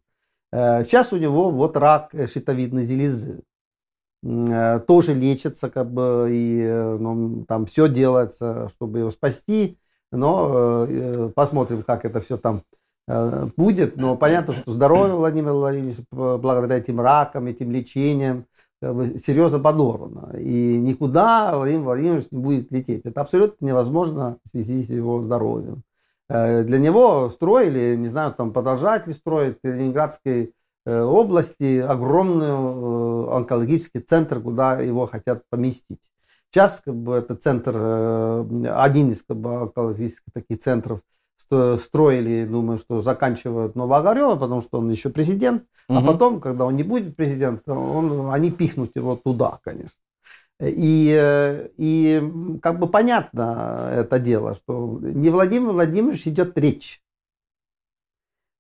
[SPEAKER 2] Сейчас у него вот рак щитовидной железы. Тоже лечится, как бы, и ну, там все делается, чтобы его спасти. Но посмотрим, как это все там будет. Но понятно, что здоровье Владимира Владимировича благодаря этим ракам, этим лечениям, как бы, серьезно подорвано. И никуда Владимир Владимирович не будет лететь. Это абсолютно невозможно в связи с его здоровьем. Э, для него строили, не знаю, там продолжатели строят в Ленинградской э, области огромный э, онкологический центр, куда его хотят поместить. Сейчас как бы, это центр, один из как бы, онкологических таких центров строили, думаю, что заканчивают Новоогарева, потому что он еще президент, угу. а потом, когда он не будет президентом, он, они пихнут его туда, конечно. И, э, и как бы понятно это дело, что не Владимир Владимирович идет речь.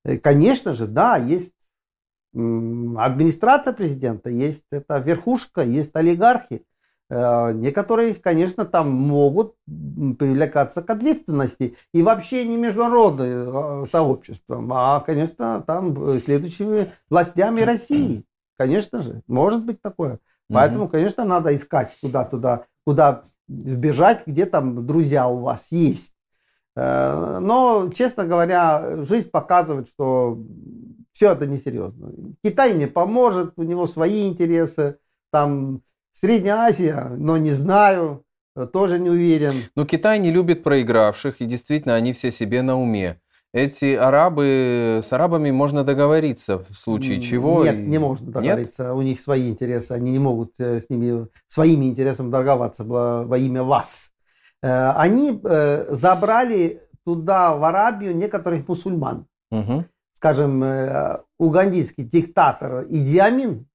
[SPEAKER 2] Э, конечно же, да, есть администрация президента, есть это верхушка, есть олигархи. Э, некоторые, конечно, там могут привлекаться к ответственности. И вообще не международным сообществом, а, конечно, там следующими властями России. Конечно же, может быть такое. Поэтому, конечно, надо искать куда туда, куда сбежать, где там друзья у вас есть. Э, но, честно говоря, жизнь показывает, что все это несерьезно. Китай не поможет, у него свои интересы. Там Средняя Азия, но не знаю, тоже не уверен.
[SPEAKER 1] Но Китай не любит проигравших, и действительно они все себе на уме эти арабы, с арабами можно договориться в случае чего?
[SPEAKER 2] Нет, не можно договориться. Нет? У них свои интересы. Они не могут э, с ними своими интересами торговаться во имя вас. Э, они э, забрали туда, в Арабию, некоторых мусульман. Угу. Скажем, угандийский диктатор Идиамин,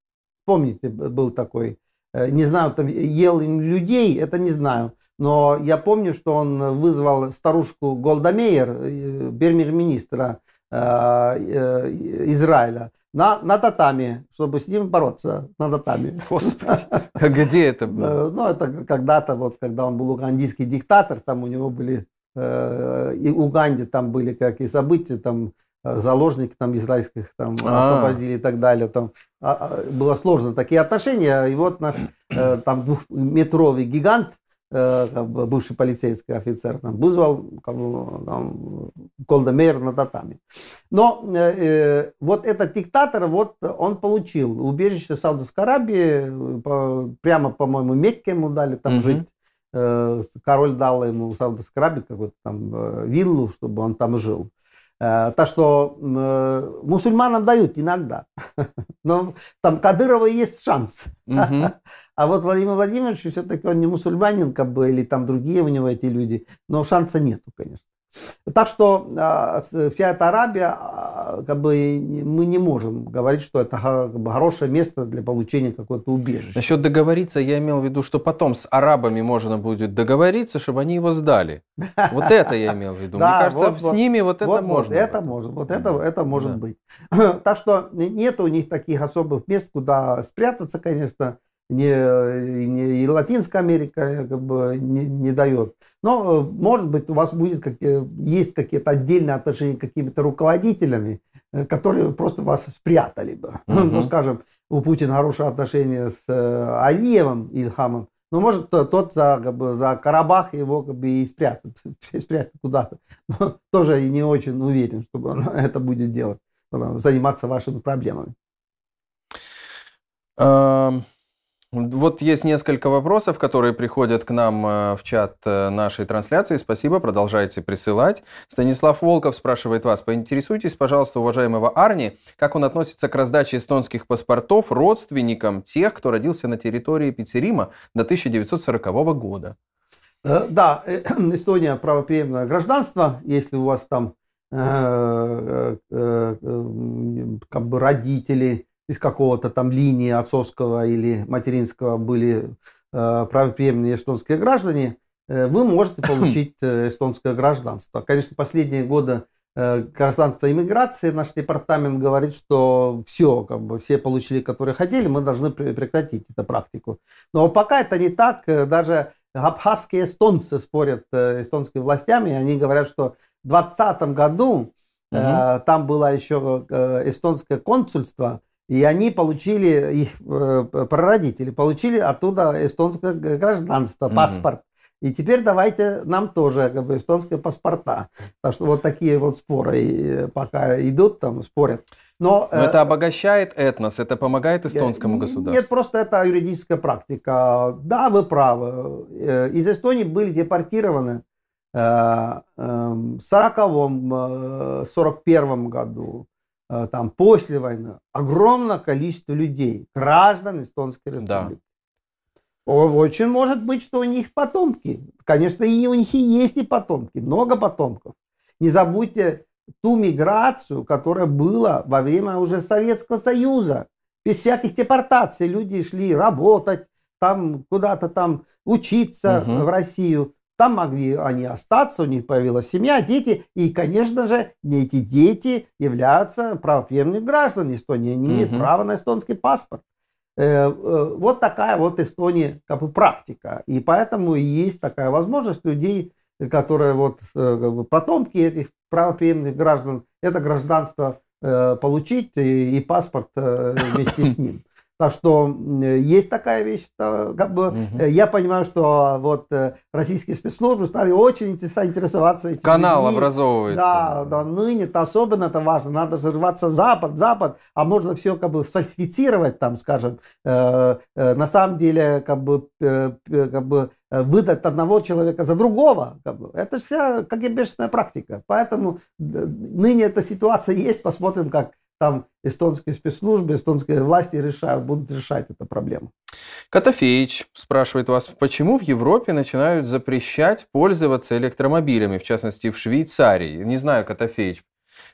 [SPEAKER 2] помните, был такой, не знаю, там ел людей, это не знаю. Но я помню, что он вызвал старушку Голдамейер, э, премьер-министра э, э, Израиля, на, на татами, чтобы с ним бороться на татами.
[SPEAKER 1] Господи, а где это было?
[SPEAKER 2] Ну, это когда-то, вот, когда он был угандийский диктатор, там у него были, и Уганде там были какие события, там заложники там израильских там а. освободили и так далее. Там а, было сложно такие отношения. И вот наш там двухметровый гигант Э, как бы, бывший полицейский офицер, там, вызвал как бы, там, Колдемейр на татами. Но э, э, вот этот диктатор, вот он получил убежище в Саудовской Аравии, по, прямо, по-моему, Мекке ему дали там угу. жить. Э, король дал ему в Саудовской Аравии какую-то там э, виллу, чтобы он там жил. Э, так что э, мусульманам дают иногда. Но там Кадырова есть шанс. А вот Владимир Владимирович все-таки он не мусульманин, как бы, или там другие у него эти люди. Но шанса нету, конечно. Так что а, вся эта Арабия, а, как бы мы не можем говорить, что это как бы, хорошее место для получения какого-то убежища.
[SPEAKER 1] Насчет договориться, я имел в виду, что потом с арабами можно будет договориться, чтобы они его сдали. Вот это я имел в виду. Мне кажется, с ними вот это можно.
[SPEAKER 2] Это может, вот это, это может быть. Так что нет у них таких особых мест, куда спрятаться, конечно не, не, и Латинская Америка как бы не, не дает. Но, э, может быть, у вас будет как, есть какие-то отдельные отношения с какими-то руководителями, э, которые просто вас спрятали бы. Угу. Ну, скажем, у Путина хорошие отношения с э, Алиевым Ильхамом, но может тот за, как бы, за Карабах его как бы и спрятать, спрятать куда-то. Но тоже не очень уверен, чтобы он это будет делать, заниматься вашими проблемами.
[SPEAKER 1] Um... Вот есть несколько вопросов, которые приходят к нам э, в чат э, нашей трансляции. Спасибо, продолжайте присылать. Станислав Волков спрашивает вас, поинтересуйтесь, пожалуйста, уважаемого Арни, как он относится к раздаче эстонских паспортов родственникам тех, кто родился на территории Пицерима до 1940 года.
[SPEAKER 2] Э, да, Эстония правоприемное гражданство, если у вас там как бы родители из какого-то там линии отцовского или материнского были э, правоприемные эстонские граждане, э, вы можете получить э, эстонское гражданство. Конечно, последние годы э, гражданство иммиграции, наш департамент говорит, что все, как бы, все получили, которые хотели, мы должны прекратить эту практику. Но пока это не так, э, даже абхазские эстонцы спорят э, эстонскими властями, они говорят, что в 2020 году угу. э, там было еще э, эстонское консульство, И они получили, их э, прародители получили оттуда эстонское гражданство, паспорт. И теперь давайте нам тоже как бы, эстонские паспорта. Так что вот такие вот споры э, пока идут, там спорят.
[SPEAKER 1] Но, Но это обогащает этнос, это помогает эстонскому государству.
[SPEAKER 2] Нет, просто это юридическая практика. Да, вы правы. Из Эстонии были депортированы в 40 41 году, Э, там, после войны огромное количество людей, граждан Эстонской республики. Да. Очень может быть, что у них потомки. Конечно, и у них и есть и потомки, много потомков. Не забудьте ту миграцию, которая была во время уже Советского Союза. Без всяких депортаций люди шли работать, там куда-то там учиться угу. в Россию. Там могли они остаться, у них появилась семья, дети. И, конечно же, эти дети являются правопременными гражданами Эстонии. Они имеют угу. право на эстонский паспорт. Э, э, вот такая вот Эстония как бы практика. И поэтому есть такая возможность людей, которые вот э, как бы, потомки этих правопременных граждан, это гражданство получить и, и паспорт вместе с ним. Так что есть такая вещь, как бы угу. я понимаю, что вот э, российские спецслужбы стали очень интересоваться этим.
[SPEAKER 1] Канал людьми. образовывается.
[SPEAKER 2] Да, да, ныне это особенно это важно, надо же рваться Запад, Запад, а можно все как бы фальсифицировать там, скажем, э, э, на самом деле как бы, э, как бы выдать одного человека за другого. Как бы. Это вся как и бешеная практика. Поэтому ныне эта ситуация есть, посмотрим, как там эстонские спецслужбы, эстонские власти решают, будут решать эту проблему.
[SPEAKER 1] Котофеич спрашивает вас, почему в Европе начинают запрещать пользоваться электромобилями, в частности в Швейцарии? Не знаю, Котофеич,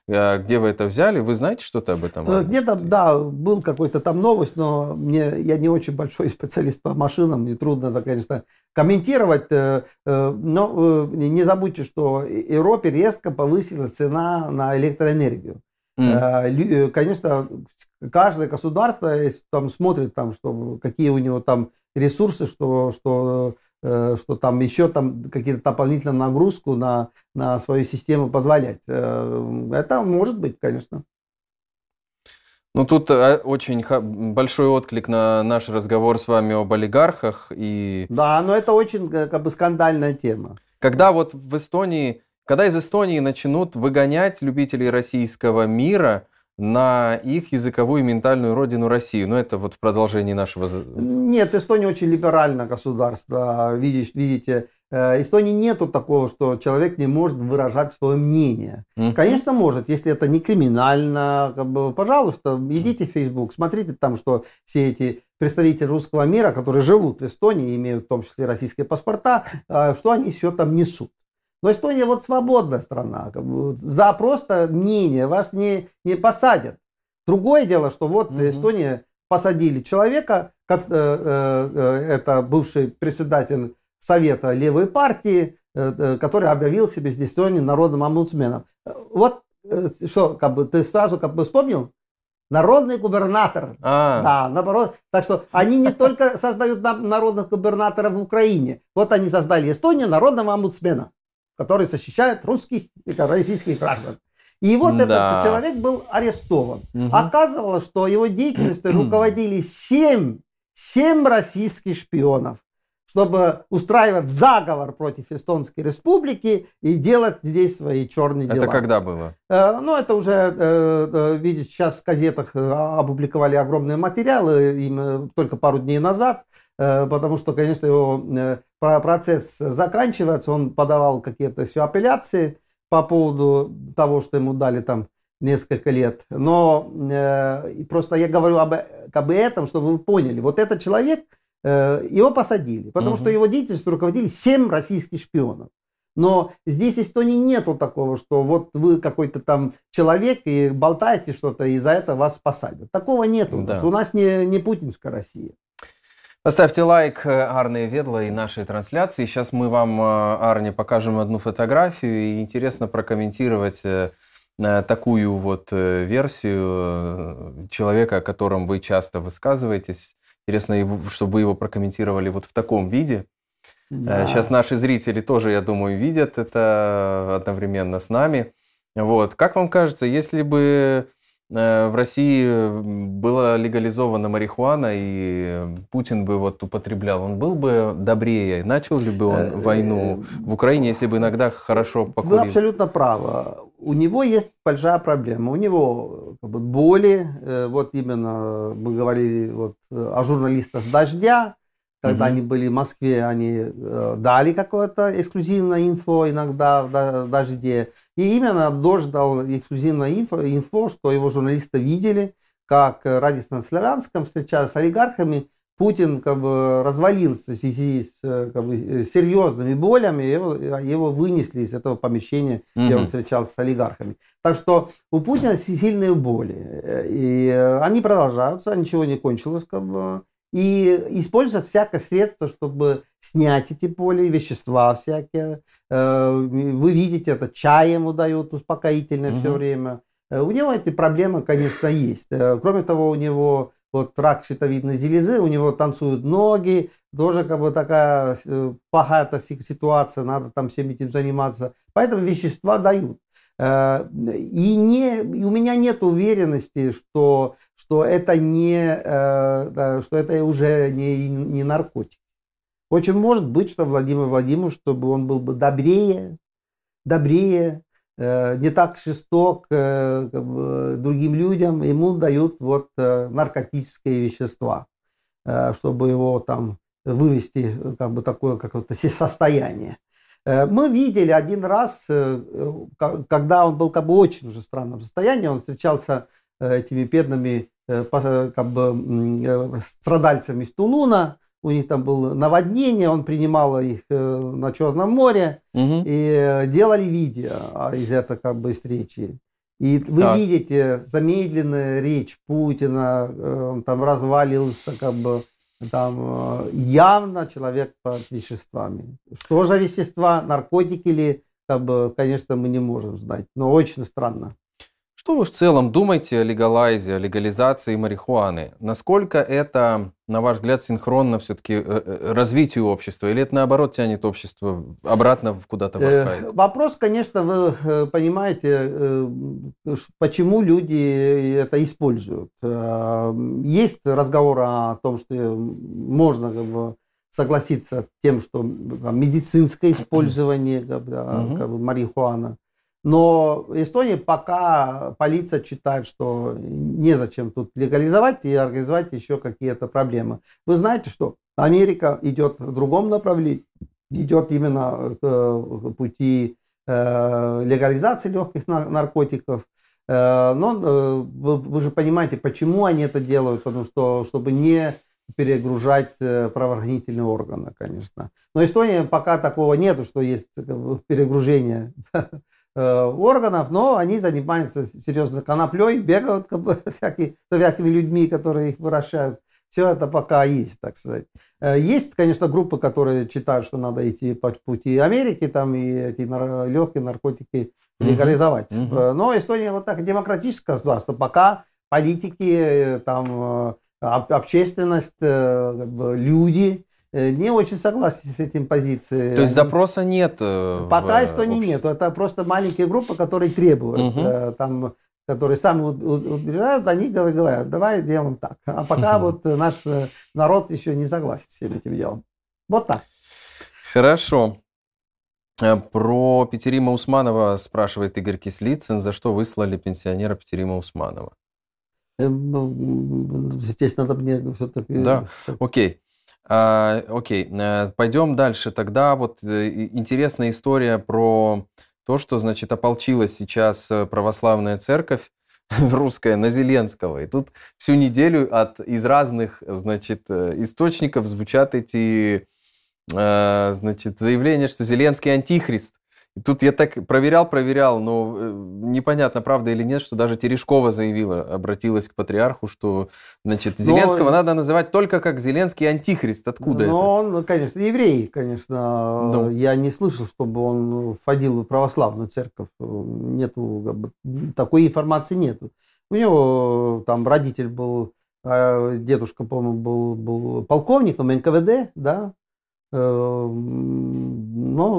[SPEAKER 1] э, где вы это взяли? Вы знаете что-то об этом?
[SPEAKER 2] Э, где-то, да, был какой-то там новость, но мне, я не очень большой специалист по машинам, мне трудно конечно, комментировать. Э, но не забудьте, что Европе резко повысилась цена на электроэнергию. Mm. Конечно, каждое государство там смотрит, там, что, какие у него там ресурсы, что, что, э, что там еще там какие-то дополнительные нагрузку на, на свою систему позволять. Это может быть, конечно.
[SPEAKER 1] Ну, тут очень большой отклик на наш разговор с вами об олигархах. И...
[SPEAKER 2] Да, но это очень как бы скандальная тема.
[SPEAKER 1] Когда вот в Эстонии когда из Эстонии начнут выгонять любителей российского мира на их языковую и ментальную родину Россию. Ну, это вот в продолжении нашего...
[SPEAKER 2] Нет, Эстония очень либеральное государство. Видишь, видите, э, Эстонии нету такого, что человек не может выражать свое мнение. Mm-hmm. Конечно, может, если это не криминально. Как бы, пожалуйста, идите в Facebook, смотрите там, что все эти представители русского мира, которые живут в Эстонии, имеют в том числе российские паспорта, э, что они все там несут. Но Эстония вот свободная страна. За просто мнение вас не, не посадят. Другое дело, что вот угу. Эстония посадили человека, э, э, э, это бывший председатель Совета левой партии, который объявил себя здесь Эстонии народным омбудсменом. Вот что, как бы ты сразу как бы вспомнил? Народный губернатор. А. Да, наоборот. Так что они не только создают народных губернаторов в Украине. Вот они создали Эстонию народного омбудсмена который защищает русских и российских граждан. И вот да. этот человек был арестован. Угу. Оказывалось, что его деятельностью руководили семь, семь российских шпионов, чтобы устраивать заговор против Эстонской республики и делать здесь свои черные дела.
[SPEAKER 1] Это когда было?
[SPEAKER 2] Э, ну, это уже, э, э, видите, сейчас в газетах опубликовали огромные материалы, им только пару дней назад. Э, потому что, конечно, его процесс заканчивается, он подавал какие-то все апелляции по поводу того, что ему дали там несколько лет. Но э, просто я говорю об, об этом, чтобы вы поняли. Вот этот человек, его посадили, потому угу. что его деятельностью руководили 7 российских шпионов. Но здесь Эстонии нету такого, что вот вы какой-то там человек и болтаете что-то, и за это вас посадят. Такого нету. Да. У нас не, не путинская Россия.
[SPEAKER 1] Поставьте лайк э, Арне Ведла и нашей трансляции. Сейчас мы вам, э, Арне, покажем одну фотографию. И интересно прокомментировать э, такую вот версию человека, о котором вы часто высказываетесь. Интересно, чтобы вы его прокомментировали вот в таком виде. Да. Сейчас наши зрители тоже, я думаю, видят это одновременно с нами. Вот. Как вам кажется, если бы э, в России была легализована марихуана, и Путин бы вот употреблял, он был бы добрее? Начал ли бы он э, войну в Украине, если бы иногда хорошо покурил?
[SPEAKER 2] Вы абсолютно правы. У него есть большая проблема. У него боли, вот именно мы говорили вот, о журналистах с «Дождя», когда mm-hmm. они были в Москве, они э, дали какое-то эксклюзивное инфо иногда в дожде. И именно Дождь дал эксклюзивное инфо, инфо, что его журналисты видели, как э, Радисно Славянском встречаясь с олигархами, Путин как бы развалился в связи с э, как бы, э, серьезными болями, его, его вынесли из этого помещения, mm-hmm. где он встречался с олигархами. Так что у Путина сильные боли. И они продолжаются, ничего не кончилось. Как бы и используют всякое средство, чтобы снять эти боли, вещества всякие. Э, вы видите, это чай ему дают успокоительное угу. все время. Э, у него эти проблемы, конечно, есть. Э, кроме того, у него вот рак щитовидной железы, у него танцуют ноги, тоже как бы такая плохая ситуация, надо там всем этим заниматься. Поэтому вещества дают. Э, и, не, и у меня нет уверенности, что, что, это, не, э, что это уже не, не наркотик. Очень может быть, что Владимир Владимирович, чтобы он был бы добрее, добрее, э, не так жесток как бы, другим людям, ему дают вот наркотические вещества, чтобы его там вывести как бы такое какое-то состояние. Э, мы видели один раз, э, когда он был как бы очень уже странном состоянии, он встречался э, этими бедными как бы, страдальцами из Тулуна, у них там было наводнение, он принимал их на Черном море угу. и делали видео а, из этой как бы встречи. И вы так. видите замедленная речь Путина, он там развалился как бы там э, явно человек под веществами. Что за вещества, наркотики ли, как бы, конечно, мы не можем знать, но очень странно.
[SPEAKER 1] Что вы в целом думаете о легалайзе, о легализации марихуаны? Насколько это, на ваш взгляд, синхронно все-таки э, э, развитию общества? Или это, наоборот, тянет общество обратно куда-то в
[SPEAKER 2] архаику? Вопрос, конечно, вы понимаете, почему люди это используют. Есть разговор о том, что можно согласиться с тем, что медицинское использование как бы, марихуана но в Эстонии пока полиция считает, что незачем тут легализовать и организовать еще какие-то проблемы. Вы знаете, что Америка идет в другом направлении, идет именно к э, пути э, легализации легких наркотиков. Э, но вы же понимаете, почему они это делают, потому что чтобы не перегружать правоохранительные органы, конечно. Но Эстония пока такого нету, что есть перегружение Э, органов, но они занимаются серьезно коноплей, бегают как бы, всякие, с всякими людьми, которые их выращают. Все это пока есть, так сказать. Э, есть, конечно, группы, которые считают, что надо идти по пути Америки, там и эти нар- легкие наркотики легализовать. Uh-huh. Uh-huh. Но Эстония вот так демократическое государство. Пока политики, там, общественность, люди Э, не очень согласен с этим позицией.
[SPEAKER 1] То есть запроса нет? Э,
[SPEAKER 2] Пока в Эстонии нет. Это просто маленькие группы, которые требуют. Угу. Там, которые сами убеждают, они говорят, давай делаем так. А пока угу. вот наш народ еще не согласен с всем этим делом. Вот так.
[SPEAKER 1] Хорошо. Про Петерима Усманова спрашивает Игорь Кислицын, за что выслали пенсионера Петерима Усманова.
[SPEAKER 2] Ну, здесь надо мне все-таки...
[SPEAKER 1] Да, окей. А, окей, э, пойдем дальше. Тогда вот э, интересная история про то, что, значит, ополчилась сейчас э, православная церковь русская на Зеленского. И тут всю неделю от, из разных, значит, источников звучат эти, значит, заявления, что Зеленский антихрист. Тут я так проверял, проверял, но э, непонятно, правда или нет, что даже Терешкова заявила, обратилась к патриарху, что, значит, Зеленского но... надо называть только как Зеленский антихрист. Откуда но это?
[SPEAKER 2] он, конечно, еврей, конечно. Ну. Я не слышал, чтобы он входил в православную церковь. Нету, такой информации нету. У него там родитель был, а, дедушка, по-моему, был, был полковником НКВД, да, ну,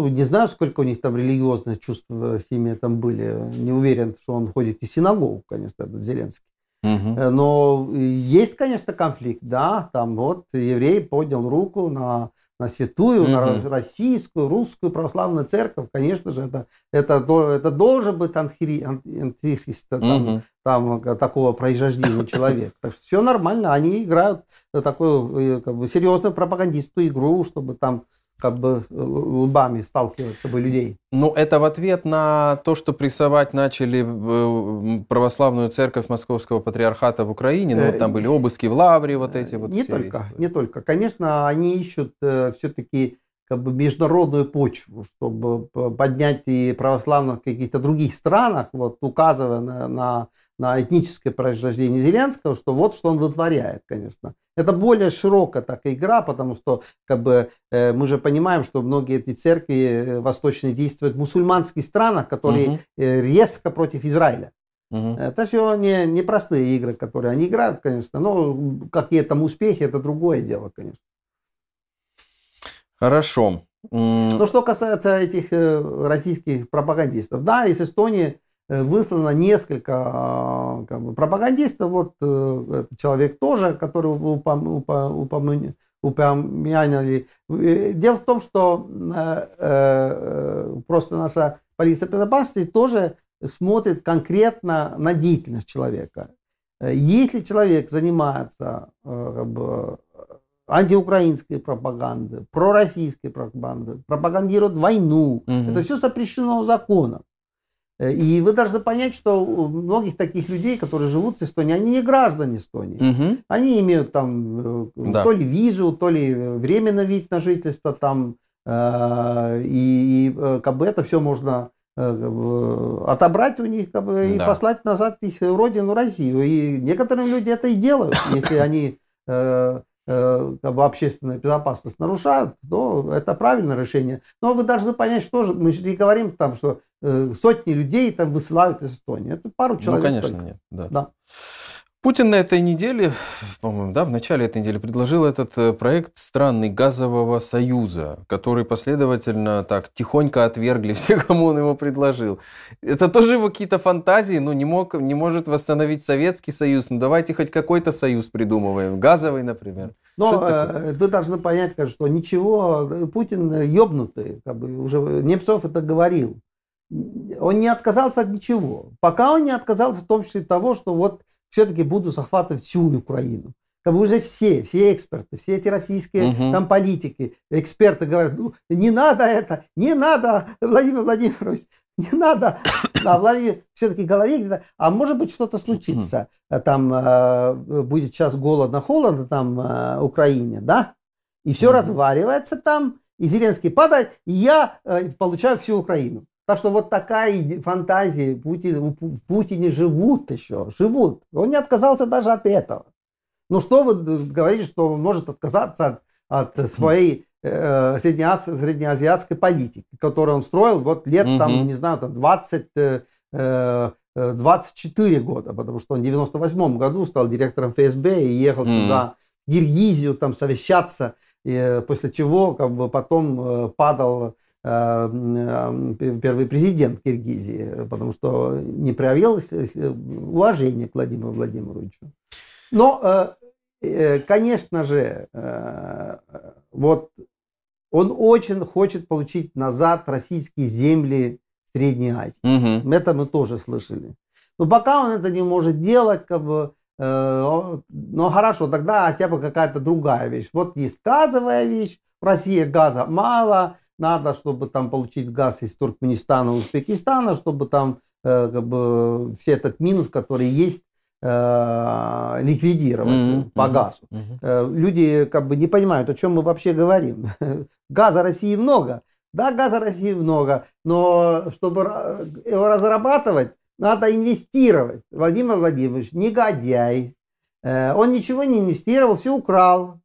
[SPEAKER 2] не знаю, сколько у них там религиозных чувств в семье там были. Не уверен, что он ходит из синагогу, конечно, этот Зеленский. Угу. Но есть, конечно, конфликт, да, там вот еврей поднял руку на на святую, угу. на российскую, русскую православную церковь, конечно же, это, это, это должен быть антихри, антихрист, там, угу. там такого происхождения человек. Так что все нормально, они играют такую как бы, серьезную пропагандистскую игру, чтобы там как бы э, лбами сталкивать тобой людей.
[SPEAKER 1] Ну, это в ответ на то, что прессовать начали э, православную церковь Московского патриархата в Украине. Ну, вот там были обыски в Лавре, вот эти вот.
[SPEAKER 2] Не только, истории. не только. Конечно, они ищут э, все-таки как бы международную почву, чтобы поднять и православных в каких-то других странах, вот указывая на, на, на этническое происхождение Зеленского, что вот что он вытворяет, конечно. Это более широкая такая игра, потому что как бы, э, мы же понимаем, что многие эти церкви э, восточные действуют в мусульманских странах, которые угу. э, резко против Израиля. Угу. Это все не, не простые игры, которые они играют, конечно. Но какие там успехи, это другое дело, конечно.
[SPEAKER 1] Хорошо.
[SPEAKER 2] Ну, что касается этих э, российских пропагандистов. Да, из Эстонии э, выслано несколько а, как бы, пропагандистов. Вот э, человек тоже, который упом, упомянули. Дело в том, что просто наша полиция безопасности тоже смотрит конкретно на деятельность человека. Если человек занимается как бы, антиукраинской пропаганды, пророссийской пропаганды, пропагандируют войну. Угу. Это все запрещено законом. Э, и вы должны понять, что у многих таких людей, которые живут в Эстонии, они не граждане Эстонии. Угу. Они имеют там э, да. то ли визу, то ли временный вид на жительство там. Э, и, и как бы это все можно отобрать у них как бы, и послать назад их родину Россию. И некоторые люди это и делают, если они Э, как бы общественную безопасность нарушают, то это правильное решение. Но вы должны понять, что же, мы же не говорим там, что э, сотни людей там высылают из Эстонии. Это пару ну, человек.
[SPEAKER 1] Ну, конечно, только. нет. Да. да. Путин на этой неделе, по-моему, да, в начале этой недели предложил этот э, проект странный газового союза, который последовательно так тихонько отвергли все, кому он его предложил. Это тоже его какие-то фантазии, ну не мог, не может восстановить Советский Союз. Ну давайте хоть какой-то союз придумываем, газовый, например.
[SPEAKER 2] Но э, вы должны понять, что ничего, э, Путин ёбнутый, как бы уже Немцов это говорил. Он не отказался от ничего. Пока он не отказался в том числе того, что вот все-таки буду захватывать всю Украину. Как бы уже все, все эксперты, все эти российские угу. там политики, эксперты говорят, ну не надо это, не надо, Владимир Владимирович, не надо. А Владимир все-таки говорит, а может быть что-то случится. Там э, будет сейчас голодно, холодно там э, Украине, да? И все угу. разваливается там, и Зеленский падает, и я э, получаю всю Украину. Так что вот такая фантазия Путин, в Путине живут еще, живут. Он не отказался даже от этого. Ну что вы говорите, что он может отказаться от, от своей э, среднеазиатской политики, которую он строил вот лет угу. там, не знаю, там 20, э, 24 года, потому что он в 98 году стал директором ФСБ и ехал угу. туда, в Киргизию там совещаться, и, после чего как бы потом э, падал Э, первый президент Киргизии, потому что не проявил уважения к Владимиру Владимировичу. Но, э, э, конечно же, вот он очень хочет получить назад российские земли Средней Азии. Угу. Это мы тоже слышали. Но пока он это не может делать, как бы, э, ну хорошо, тогда хотя бы какая-то другая вещь. Вот есть газовая вещь, в России газа мало, надо, чтобы там получить газ из Туркменистана, Узбекистана, чтобы там э, как бы все этот минус, который есть, э, ликвидировать mm-hmm. по газу. Mm-hmm. Люди как бы не понимают, о чем мы вообще говорим. Газа России много. Да, газа России много, но чтобы его разрабатывать, надо инвестировать. Владимир Владимирович негодяй. Он ничего не инвестировал, все украл.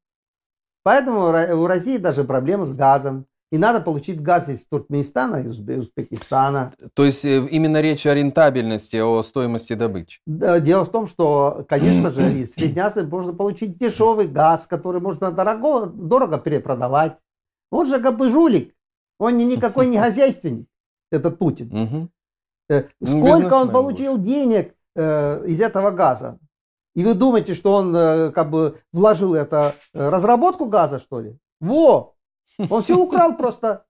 [SPEAKER 2] Поэтому у России даже проблемы с газом. И надо получить газ из Туркменистана, из Узбекистана.
[SPEAKER 1] То есть э, именно речь о рентабельности, о стоимости добычи?
[SPEAKER 2] Дело в том, что, конечно же, из Средней Азии можно получить дешевый газ, который можно дорого, дорого перепродавать. Он же как бы жулик. Он никакой не хозяйственник, этот Путин. Э,
[SPEAKER 1] Ну,
[SPEAKER 2] Сколько он получил денег э, из этого газа? И вы думаете, что он как бы вложил это разработку газа, что ли? Во! Он все украл просто.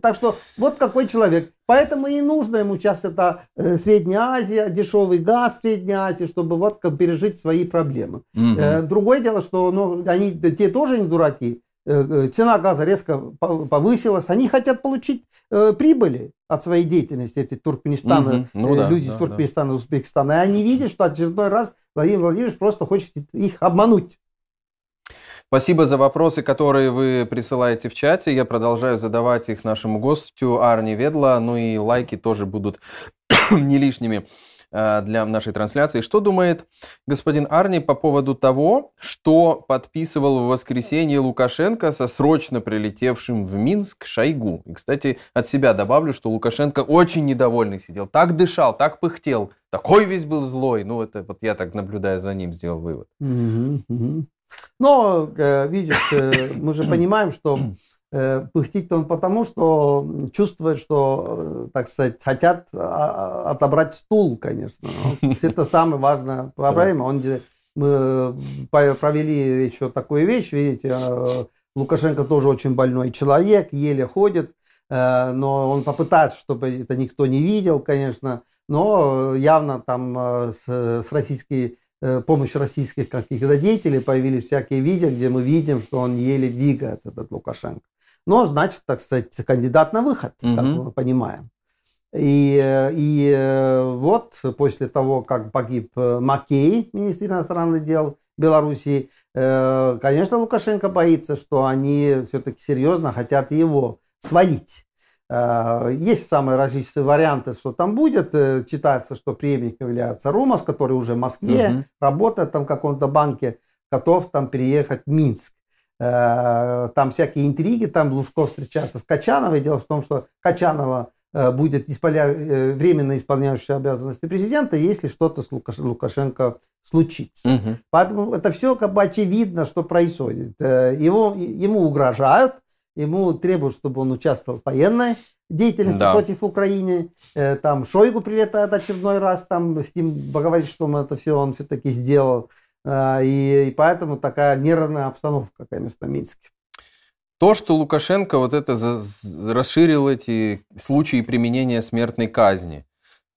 [SPEAKER 2] Так что вот какой человек. Поэтому и нужно ему сейчас это э, Средняя Азия, дешевый газ Средняя Азия, чтобы вот как пережить свои проблемы.
[SPEAKER 1] Мгм.
[SPEAKER 2] Э, Другое дело, что ну, они те тоже не дураки. Э, э, Цена газа резко по- повысилась. Они хотят получить э, прибыли от своей деятельности, эти Туркменистана,
[SPEAKER 1] Мгм. Ну
[SPEAKER 2] э,
[SPEAKER 1] да,
[SPEAKER 2] люди
[SPEAKER 1] да,
[SPEAKER 2] из
[SPEAKER 1] да.
[SPEAKER 2] Туркменистана, Узбекистана. И они видят, что очередной раз Владимир Владимирович просто хочет их обмануть.
[SPEAKER 1] Спасибо за вопросы, которые вы присылаете в чате. Я продолжаю задавать их нашему гостю Арни Ведла. Ну и лайки тоже будут не лишними э, для нашей трансляции. Что думает господин Арни по поводу того, что подписывал в воскресенье Лукашенко со срочно прилетевшим в Минск Шойгу? И, кстати, от себя добавлю, что Лукашенко очень недовольный сидел. Так дышал, так пыхтел. Такой весь был злой. Ну, это вот я так наблюдая за ним сделал вывод.
[SPEAKER 2] Мгм, мгм. Но, э, видишь, э, мы же понимаем, что э, пыхтит он потому, что чувствует, что, так сказать, хотят а, а, отобрать стул, конечно. Это самая важная проблема. Он, мы провели еще такую вещь, видите, Лукашенко тоже очень больной человек, еле ходит, но он попытается, чтобы это никто не видел, конечно, но явно там с, с российской э, помощью российских каких-то деятелей появились всякие видео, где мы видим, что он еле двигается, этот Лукашенко. Но, значит, так сказать, кандидат на выход, как
[SPEAKER 1] Мгм.
[SPEAKER 2] мы понимаем. И, э, и э, вот после того, как погиб Макей, министр иностранных дел Белоруссии, конечно, Лукашенко боится, что они все-таки серьезно хотят его свалить. Э, Есть самые различные варианты, что там будет. Э, Читается, что преемник является Румас, который уже в Москве
[SPEAKER 1] Мгм.
[SPEAKER 2] работает там в каком-то банке, готов там переехать в Минск. Э, Там всякие интриги, там Лужков встречается с Качановой. Дело в том, что Качанова будет исполя- временно исполняющая обязанности президента, если что-то с Лукаш- Лукашенко случится.
[SPEAKER 1] Мгм.
[SPEAKER 2] Поэтому это все как бы очевидно, что происходит. Его, ему угрожают, ему требуют, чтобы он участвовал в военной деятельности
[SPEAKER 1] Да.
[SPEAKER 2] против Украины. Э, Там Шойгу прилетает очередной раз, там с ним говорит, что он это все он все-таки сделал. А, И, и поэтому такая нервная обстановка, конечно, в Минске.
[SPEAKER 1] То, что Лукашенко вот это за- расширил эти случаи применения смертной казни,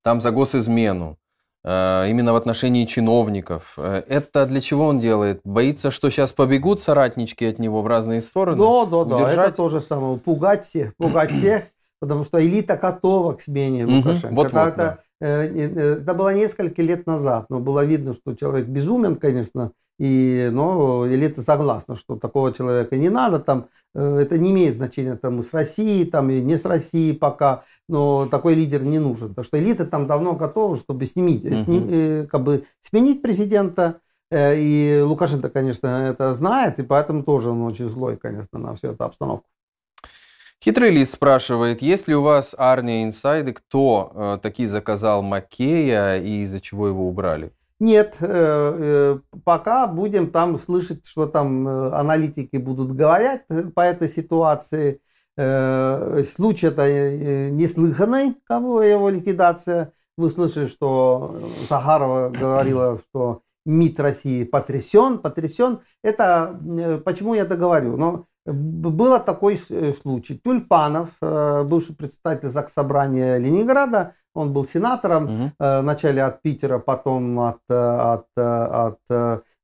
[SPEAKER 1] там за госизмену, э, именно в отношении чиновников, э, это для чего он делает? Боится, что сейчас побегут соратнички от него в разные стороны?
[SPEAKER 2] Да, да, да,
[SPEAKER 1] Удержать?
[SPEAKER 2] это то же самое. Пугать всех, пугать всех, потому что элита готова к смене Лукашенко. это, э, э, это было несколько лет назад, но было видно, что человек безумен, конечно, и, но элита согласна, что такого человека не надо, там, э, это не имеет значения там, с Россией, там, и не с Россией пока, но такой лидер не нужен, потому что элита там давно готова, чтобы снимить,
[SPEAKER 1] Мгм.
[SPEAKER 2] сним- э, как бы сменить президента, Э, И Лукашенко, конечно, это знает, и поэтому тоже он очень злой, конечно, на всю эту обстановку.
[SPEAKER 1] Хитрый лист спрашивает, есть ли у вас Арния инсайды, кто э, такие заказал Макея и из-за чего его убрали?
[SPEAKER 2] Нет, э, э, пока будем там слышать, что там э, аналитики будут говорить по этой ситуации. Случай это неслыханный, кого его ликвидация. Вы слышали, что Сахарова говорила, что МИД России потрясен, потрясен. Это почему я это говорю? Но был такой э, случай. Тюльпанов, э, бывший председатель ЗАГС Собрания Ленинграда, он был сенатором,
[SPEAKER 1] Мгм.
[SPEAKER 2] Э, вначале от Питера, потом от, от, от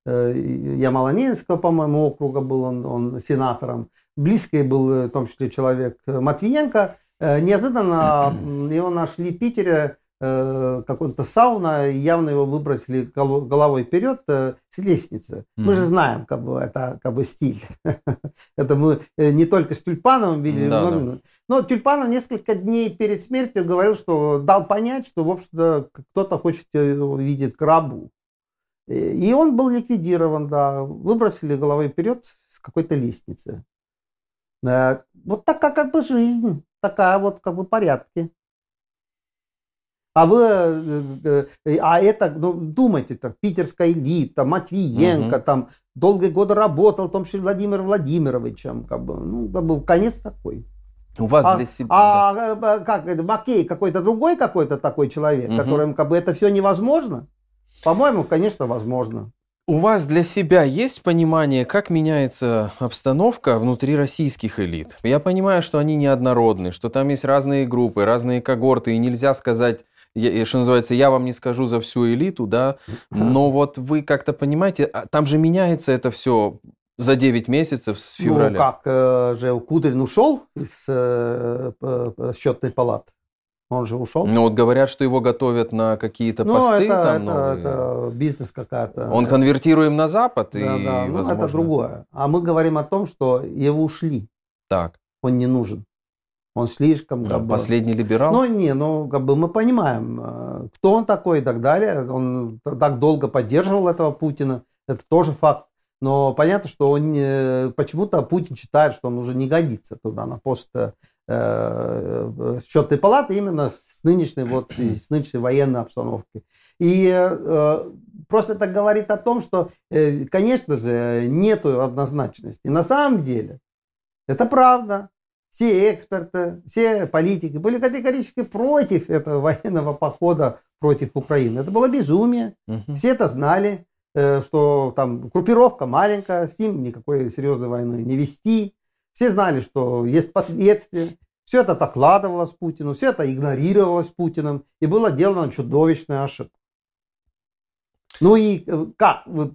[SPEAKER 2] Ямало-Ненецкого, по-моему, округа был он, он сенатором. Близкий был в том числе человек Матвиенко. Неожиданно его нашли в Питере э, какой-то сауна, и явно его выбросили голо- головой вперед э, с лестницы. Мы же знаем, как бы, это как бы стиль. Это мы э, не только с Тюльпановым видели.
[SPEAKER 1] Да, да.
[SPEAKER 2] но Тюльпанов несколько дней перед смертью говорил, что дал понять, что, в общем-то, кто-то хочет его видеть к рабу. И- он был ликвидирован, да. Выбросили головой вперед с какой-то лестницы. Вот такая как бы жизнь. Такая вот как бы порядки. А вы, э, э, а это, ну, думайте, так, питерская элита, Матвиенко,
[SPEAKER 1] Мгм.
[SPEAKER 2] там, долгие годы работал, в том числе Владимир Владимировичем, как бы, ну, как бы, конец такой.
[SPEAKER 1] У вас
[SPEAKER 2] А,
[SPEAKER 1] для себя... да.
[SPEAKER 2] а, э, как это, Маккей какой-то другой какой-то такой человек,
[SPEAKER 1] Мгм.
[SPEAKER 2] которым, как бы, это все невозможно? По-моему, конечно, возможно.
[SPEAKER 1] У вас для себя есть понимание, как меняется обстановка внутри российских элит? Я понимаю, что они неоднородны, что там есть разные группы, разные когорты, и нельзя сказать, я- что называется, я вам не скажу за всю элиту, да, но вот вы как-то понимаете, а там же меняется это все за 9 месяцев с
[SPEAKER 2] Ну,
[SPEAKER 1] февраля.
[SPEAKER 2] как э, же Кудрин ушел из э, п- счетной палаты? Он же ушел.
[SPEAKER 1] Ну вот говорят, что его готовят на какие-то
[SPEAKER 2] Ну,
[SPEAKER 1] посты
[SPEAKER 2] это,
[SPEAKER 1] там
[SPEAKER 2] это-
[SPEAKER 1] новые.
[SPEAKER 2] это бизнес какая-то.
[SPEAKER 1] Он конвертируем на Запад
[SPEAKER 2] Да,
[SPEAKER 1] и,
[SPEAKER 2] да, ну,
[SPEAKER 1] возможно,
[SPEAKER 2] это другое. А мы говорим о том, что его ушли.
[SPEAKER 1] Так,
[SPEAKER 2] Он не нужен. Он слишком...
[SPEAKER 1] ну,
[SPEAKER 2] как бы-
[SPEAKER 1] последний либерал.
[SPEAKER 2] Ну, не, ну, как бы мы понимаем, э, кто он такой и так далее. Он так долго поддерживал этого Путина. Это тоже факт. Но понятно, что он не- почему-то Путин считает, что он уже не годится туда, на пост э, э, счетной палаты именно с нынешней, вот, с нынешней военной обстановкой. И э, просто это говорит о том, что, э, конечно же, нету однозначности. И на самом деле, это правда. Все эксперты, все политики были категорически против этого военного похода против Украины. Это было безумие.
[SPEAKER 1] Мгм.
[SPEAKER 2] Все это знали, э, что там группировка маленькая, с ним никакой серьезной войны не вести. Все знали, что есть последствия. Все это докладывалось Путину, все это игнорировалось Путиным, и была сделана чудовищная ошибка. Ну и э, как? Вот,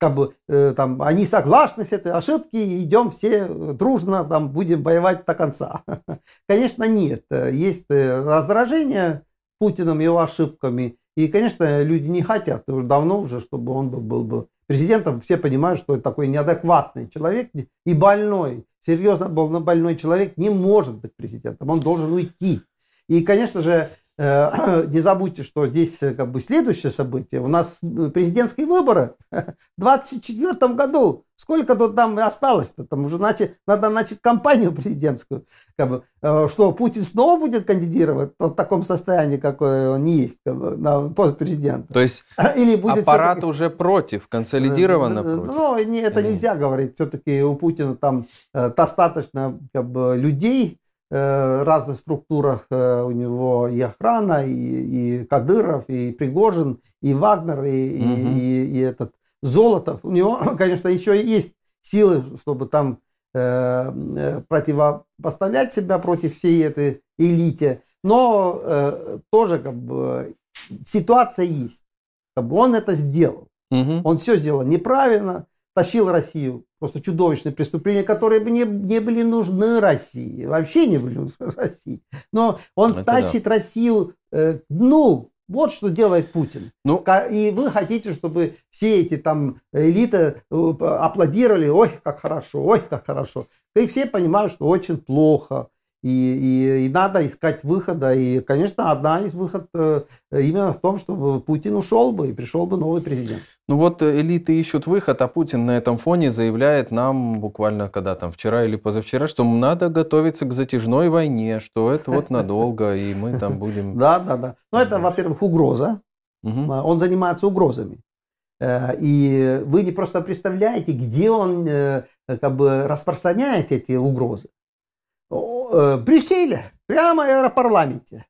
[SPEAKER 2] как бы э, там они согласны с этой ошибки, идем все дружно, там будем воевать до конца. Конечно, нет. Э, Есть э, раздражение Путиным, его ошибками. И, конечно, люди не хотят уже давно уже, чтобы он был, был бы президентом. Все понимают, что это такой неадекватный человек и больной, серьезно больно- больной человек не может быть президентом. Он должен уйти. И, конечно же, э, не забудьте, что здесь э, как бы следующее событие. У нас э, президентские выборы в 2024 году. Сколько тут там осталось-то? Там уже начать, надо начать кампанию президентскую. Как бы, э, что, Путин снова будет кандидировать в таком состоянии, какой он есть как бы, на пост президента?
[SPEAKER 1] То есть
[SPEAKER 2] Или будет
[SPEAKER 1] аппарат уже против, консолидированно
[SPEAKER 2] Э, э,
[SPEAKER 1] против.
[SPEAKER 2] Ну, не, это
[SPEAKER 1] Или-
[SPEAKER 2] нельзя говорить. Все-таки у Путина там э, достаточно как бы, людей э, разных структурах. э, у него и охрана, и, и Кадыров, и Пригожин, и Вагнер, и, и-
[SPEAKER 1] Мгм.
[SPEAKER 2] и- и этот Золотов. У него, конечно, еще есть силы, чтобы там э, э, противопоставлять себя против всей этой элите. Но э, тоже как бы ситуация есть. Как бы он это сделал.
[SPEAKER 1] Мгм.
[SPEAKER 2] Он все сделал неправильно, тащил Россию. Просто чудовищные преступления, которые бы не, не были нужны России. Вообще не были нужны России. Но он
[SPEAKER 1] Это
[SPEAKER 2] тащит Россию э, к дну. Вот что делает Путин.
[SPEAKER 1] Ну,
[SPEAKER 2] И вы хотите, чтобы все эти там элиты э, аплодировали, ой, как хорошо, ой, как хорошо. И все понимают, что очень плохо. И, и- и надо искать выхода. И, конечно, одна из выходов э, именно в том, чтобы Путин ушел бы и пришел бы новый президент.
[SPEAKER 1] ну вот э, элиты ищут выход, а Путин на этом фоне заявляет нам буквально когда там вчера или позавчера, что надо готовиться к затяжной войне, что это вот надолго, и мы там будем...
[SPEAKER 2] Да, да, да. Но это, во-первых, угроза. А, Он занимается угрозами. Э, И вы не просто представляете, где он э, как бы распространяет эти угрозы. Э, Брюсселе, прямо в Европарламенте.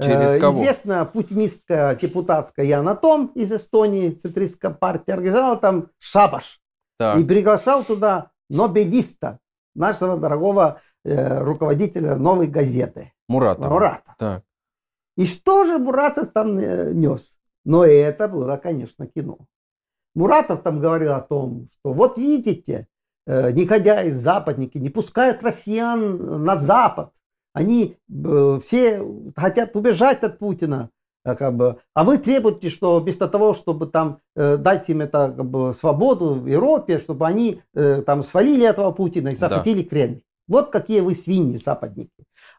[SPEAKER 1] Через
[SPEAKER 2] Э,
[SPEAKER 1] кого?
[SPEAKER 2] Известная путинистская депутатка Яна Том из Эстонии, центристская партия, организовала там шабаш.
[SPEAKER 1] Так,
[SPEAKER 2] И приглашал туда Нобелиста, нашего дорогого э, руководителя новой газеты.
[SPEAKER 1] Муратов.
[SPEAKER 2] Мурата.
[SPEAKER 1] Так.
[SPEAKER 2] И что же Муратов там э, нес? Но это было, конечно, кино. Муратов там говорил о том, что вот видите, негодяи, западники не пускают россиян на Запад. Они э, все хотят убежать от Путина. э, Как бы, а вы требуете, что вместо того, чтобы там э, дать им это как бы, свободу в Европе, чтобы они э, там свалили этого Путина и
[SPEAKER 1] Да.
[SPEAKER 2] захватили Кремль. Вот какие вы свиньи, западники.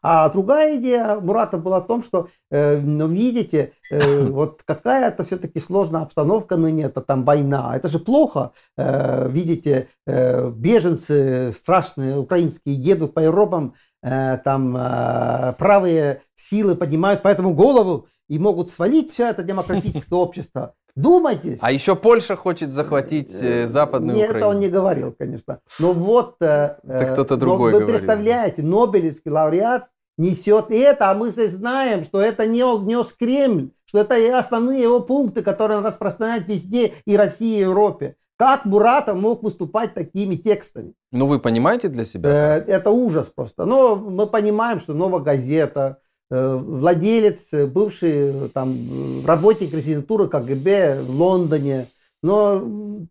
[SPEAKER 2] А другая идея Мурата была в том, что, э, ну, видите, э, вот какая-то все-таки сложная обстановка ныне, это там война. Это же плохо. Э, видите, э, беженцы страшные украинские едут по Европам, э, там э, правые силы поднимают поэтому голову и могут свалить все это демократическое общество. Думайте.
[SPEAKER 1] А еще Польша хочет захватить э, Западную
[SPEAKER 2] Нет,
[SPEAKER 1] Украину.
[SPEAKER 2] это он не говорил, конечно. Но вот... э,
[SPEAKER 1] Это кто-то
[SPEAKER 2] э,
[SPEAKER 1] другой
[SPEAKER 2] Вы
[SPEAKER 1] говорил.
[SPEAKER 2] представляете, Нобелевский лауреат несет и это, а мы здесь знаем, что это не он нес Кремль, что это основные его пункты, которые он распространяет везде, и России, и Европе. Как Буратов мог выступать такими текстами?
[SPEAKER 1] Ну, вы понимаете для себя?
[SPEAKER 2] Э, Это ужас просто. Но мы понимаем, что новая газета, э, владелец, э, бывший э, там э, работник резидентуры КГБ в Лондоне. Но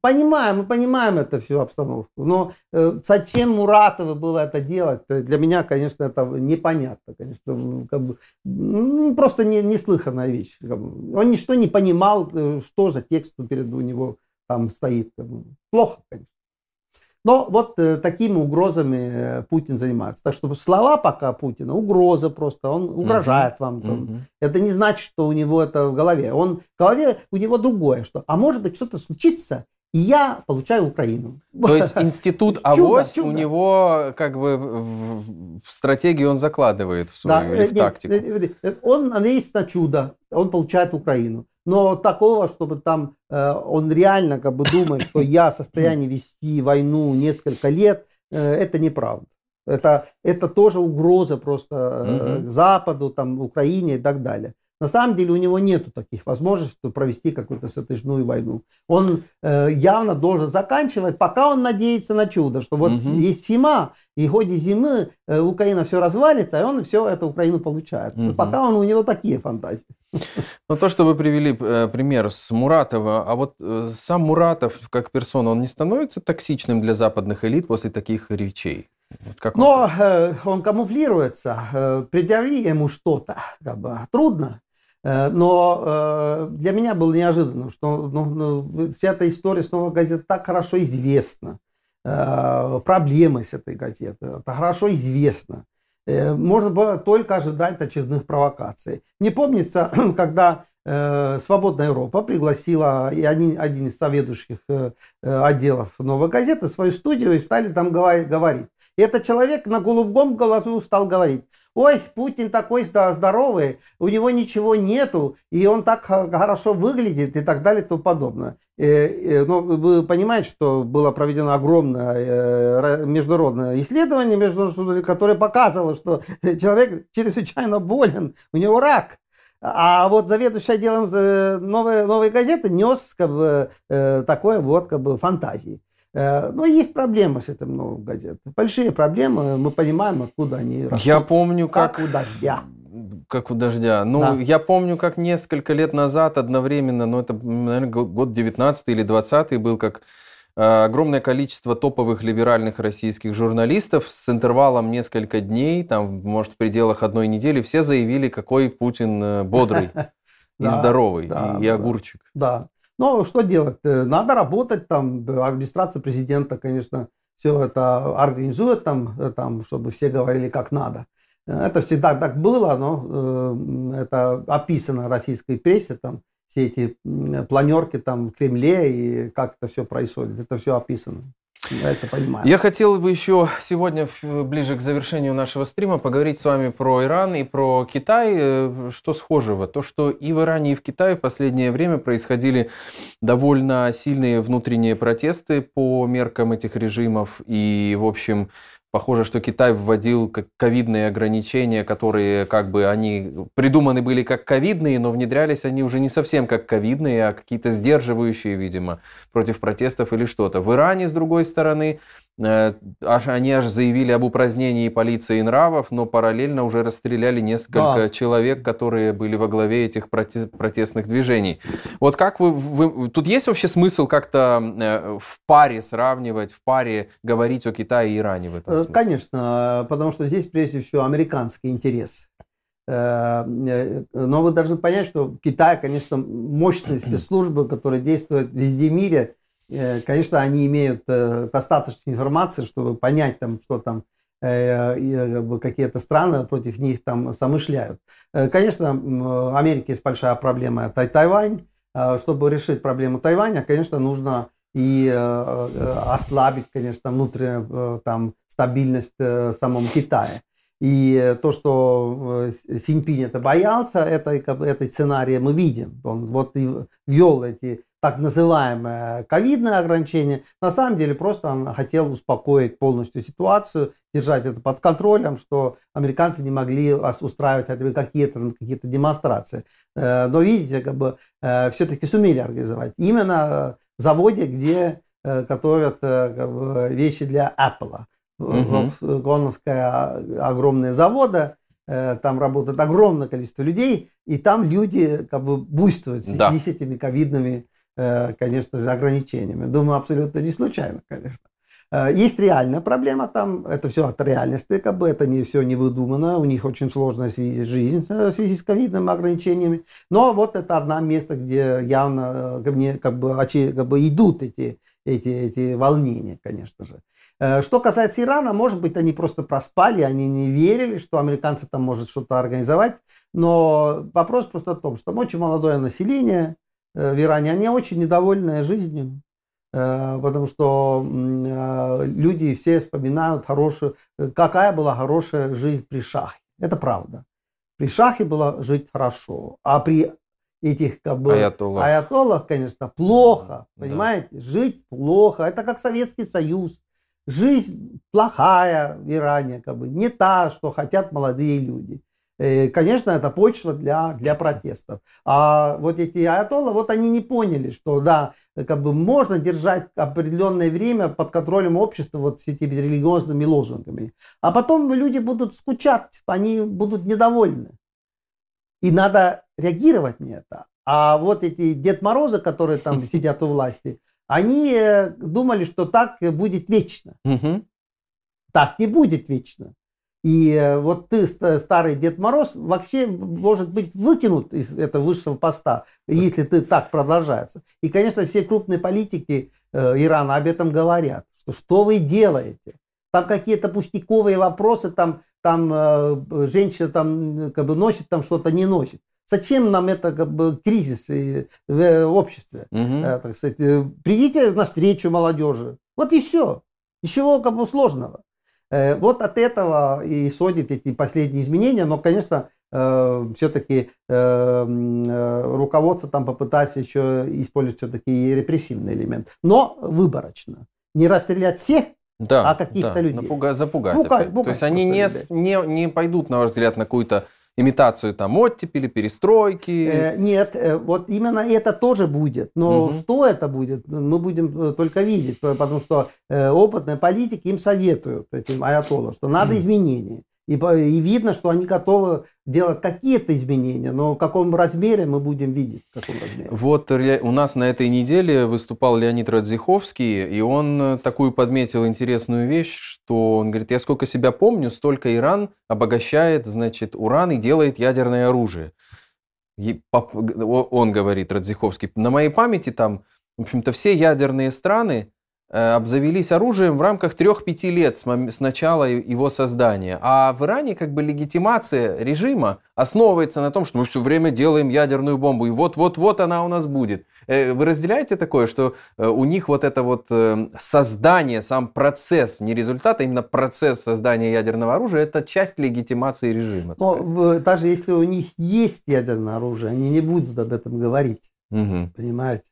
[SPEAKER 2] понимаем, мы понимаем это всю обстановку. Но э, зачем Муратову было это делать, э, для меня, конечно, это непонятно. Конечно, как бы, м, просто не, неслыханная вещь. Он ничто не понимал, э, что за текст перед у него там стоит. Плохо, конечно. Но вот э, такими угрозами э, Путин занимается. Так что слова пока Путина угроза просто, он угрожает вам. там.
[SPEAKER 1] Мгм.
[SPEAKER 2] Это не значит, что у него это в голове. Он, в голове у него другое, что, а может быть что-то случится, и я получаю Украину.
[SPEAKER 1] То есть институт
[SPEAKER 2] Чудо,
[SPEAKER 1] авось у него как бы в, стратегию он закладывает в
[SPEAKER 2] Да,
[SPEAKER 1] свою или в
[SPEAKER 2] нет,
[SPEAKER 1] тактику.
[SPEAKER 2] Он надеется на чудо, он получает Украину. Но такого, чтобы там э, он реально как бы думает, что я в состоянии вести войну несколько лет, э, это неправда. Это, это тоже угроза просто э. Западу, там, Украине и так далее. На самом деле у него нет таких возможностей, чтобы провести какую-то затяжную войну. Он э, явно должен заканчивать, пока он надеется на чудо, что вот
[SPEAKER 1] Мгм.
[SPEAKER 2] есть зима, и в ходе зимы э, Украина все развалится, и он все это Украину получает.
[SPEAKER 1] Мгм.
[SPEAKER 2] Пока он, у него такие фантазии.
[SPEAKER 1] Ну, то, что вы привели э, пример с Муратова, а вот э, сам Муратов как персона, он не становится токсичным для западных элит после таких речей? Вот как он
[SPEAKER 2] Но э, он камуфлируется, э, предъяви ему что-то, как бы трудно. Э, но э, для меня было неожиданно, что ну, ну, вся эта история с новой газеты так хорошо известна. Э, проблемы с этой газетой, это хорошо известно. Э, можно было только ожидать очередных провокаций. Не помнится, когда Свободная Европа пригласила и один, один из соведущих э, отделов новой газеты в свою студию и стали там говори- говорить. Этот человек на голубом глазу стал говорить, ой, Путин такой здоровый, у него ничего нету, и он так хорошо выглядит и так далее и тому подобное. Э, э, Но вы понимаете, что было проведено огромное э, международное исследование, которое показывало, что человек чрезвычайно болен, у него рак. А вот заведующий отделом новой, новой газеты нес как бы, такое вот как бы фантазии. Э, Но есть проблемы с этим новой газетой. Большие проблемы, мы понимаем, откуда они растут.
[SPEAKER 1] Я помню, как...
[SPEAKER 2] Как у дождя.
[SPEAKER 1] Как у дождя. Ну,
[SPEAKER 2] Да.
[SPEAKER 1] я помню, как несколько лет назад одновременно, ну, это, наверное, год 19 или 20 был, как э, огромное количество топовых либеральных российских журналистов с интервалом несколько дней, там, может, в пределах одной недели, все заявили, какой Путин э, бодрый и здоровый, и, огурчик.
[SPEAKER 2] Да. Ну, что делать? Э, Надо работать там. Администрация президента, конечно, все это организует там, э, там, чтобы все говорили как надо. Э, Это всегда так было, но э, это описано в российской прессе, там все эти планерки там в Кремле и как это все происходит. Это все описано. Я это понимаю.
[SPEAKER 1] Я хотел бы еще сегодня, в- ближе к завершению нашего стрима, поговорить с вами про Иран и про Китай. Э, Что схожего? То, что и в Иране, и в Китае в последнее время происходили довольно сильные внутренние протесты по меркам этих режимов. И, в общем, похоже, что Китай вводил ковидные ограничения, которые как бы они придуманы были как ковидные, но внедрялись они уже не совсем как ковидные, а какие-то сдерживающие, видимо, против протестов или что-то. В Иране, с другой стороны, они аж заявили об упразднении полиции и нравов, но параллельно уже расстреляли несколько
[SPEAKER 2] Да.
[SPEAKER 1] человек, которые были во главе этих проте- протестных движений. Вот как вы, вы- тут есть вообще смысл как-то э, в паре сравнивать, в паре говорить о Китае и Иране в этом
[SPEAKER 2] Э,
[SPEAKER 1] смысле?
[SPEAKER 2] Конечно, потому что здесь прежде всего американский интерес. Э, э, Но вы должны понять, что Китай, конечно, мощные спецслужбы, которые действуют везде в мире. Э, Конечно, они имеют э, достаточно информации, чтобы понять, там, что там какие-то страны против них там замышляют. Конечно, Америке есть большая проблема, это Тайвань. Чтобы решить проблему Тайваня, конечно, нужно и ослабить, конечно, внутреннюю там, стабильность в самом Китае. И то, что Синьпинь это боялся, это, это сценарий мы видим. Он вот и ввел эти так называемые ковидные ограничения, на самом деле просто он хотел успокоить полностью ситуацию, держать это под контролем, что американцы не могли устраивать какие-то какие демонстрации. Э, но видите, как бы э, все-таки сумели организовать. Именно в заводе, где э, готовят как бы, вещи для Apple. Угу. Гоновская огромные заводы, там работает огромное количество людей, и там люди как бы буйствуют да. с этими ковидными конечно же, ограничениями. Думаю, абсолютно не случайно, конечно. Э, есть реальная проблема там, это все от реальности, как бы это не все не выдумано, у них очень сложная жизнь э, в связи с ковидными ограничениями. Но вот это одно место, где явно как, бы, как бы идут эти, эти, эти волнения, конечно же. Что касается Ирана, может быть, они просто проспали, они не верили, что американцы там могут что-то организовать. Но вопрос просто в том, что очень молодое население, Э, в Иране, они очень недовольны жизнью, э, потому что э, люди все вспоминают хорошую, какая была хорошая жизнь при Шахе. Это правда. При Шахе было жить хорошо, а при этих как бы аятоллах, аятоллах конечно, плохо, да. понимаете, жить плохо. Это как Советский Союз. Жизнь плохая в Иране, как бы не та, что хотят молодые люди. Э, конечно, это почва для, для протестов. А вот эти аятоллы, вот они не поняли, что да, как бы можно держать определенное время под контролем общества вот с этими религиозными лозунгами. А потом люди будут скучать, они будут недовольны. И надо реагировать на это. А вот эти Дед Морозы, которые там сидят у власти, они э, думали, что так будет вечно. Так не будет вечно. И э, вот ты, старый Дед Мороз, вообще может быть выкинут из этого высшего поста, если ты так продолжается. И, конечно, все крупные политики э, Ирана об этом говорят, что что вы делаете? Там какие-то пустяковые вопросы, там, там э, женщина там как бы носит, там что-то не носит. Зачем нам это как бы кризис в обществе? Угу. Так сказать, придите на встречу молодежи. Вот и все. Ничего как бы сложного. Э, вот от этого и исходят эти последние изменения, но, конечно, э, все-таки э, руководство там попытается еще использовать все-таки репрессивный элемент, но выборочно. Не расстрелять всех, да, а каких-то да, людей.
[SPEAKER 1] Напугать, запугать. Пугать, пугать То есть они не, не, не пойдут, на ваш взгляд, на какую-то имитацию там оттепели, перестройки?
[SPEAKER 2] Э, нет, э, вот именно это тоже будет. Но угу. что это будет, мы будем э, только видеть, потому что э, опытные политики им советуют, этим аятоллам, что надо изменения. И, и видно, что они готовы делать какие-то изменения, но в каком размере мы будем видеть. В каком размере.
[SPEAKER 1] Вот у нас на этой неделе выступал Леонид Радзиховский, и он э, такую подметил интересную вещь, что он говорит, я сколько себя помню, столько Иран обогащает, значит, уран и делает ядерное оружие. И он говорит, Радзиховский, на моей памяти там, в общем-то, все ядерные страны, обзавелись оружием в рамках 3-5 лет с начала его создания. А в Иране как бы легитимация режима основывается на том, что мы все время делаем ядерную бомбу, и вот-вот-вот она у нас будет. Э, вы разделяете такое, что э, у них вот это вот создание, сам процесс, не результат, а именно процесс создания ядерного оружия, это часть легитимации режима?
[SPEAKER 2] Но даже если у них есть ядерное оружие, они не будут об этом говорить. Угу. Понимаете?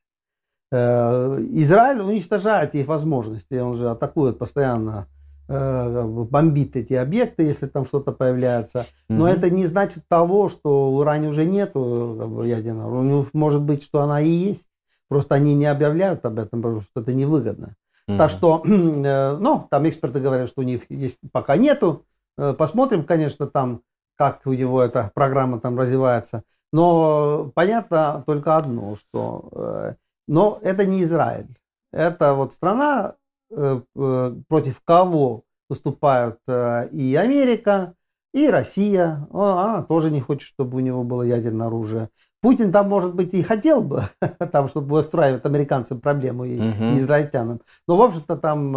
[SPEAKER 2] Э, Израиль уничтожает их возможности, он же атакует постоянно, э, бомбит эти объекты, если там что-то появляется. Но угу. это не значит того, что в Иране уже нет ядерного. Может быть, что она и есть. Просто они не объявляют об этом, потому что это невыгодно. Угу. Так что, э, ну, там эксперты говорят, что у них есть пока нету. Посмотрим, конечно, там, как у него эта программа там развивается. Но понятно только одно, что но это не Израиль. Это вот страна, э, э, против кого выступают э, и Америка, И Россия, она тоже не хочет, чтобы у него было ядерное оружие. Путин там, может быть, и хотел бы, там, чтобы устраивать американцам проблему и, угу. и израильтянам. Но, в общем-то, там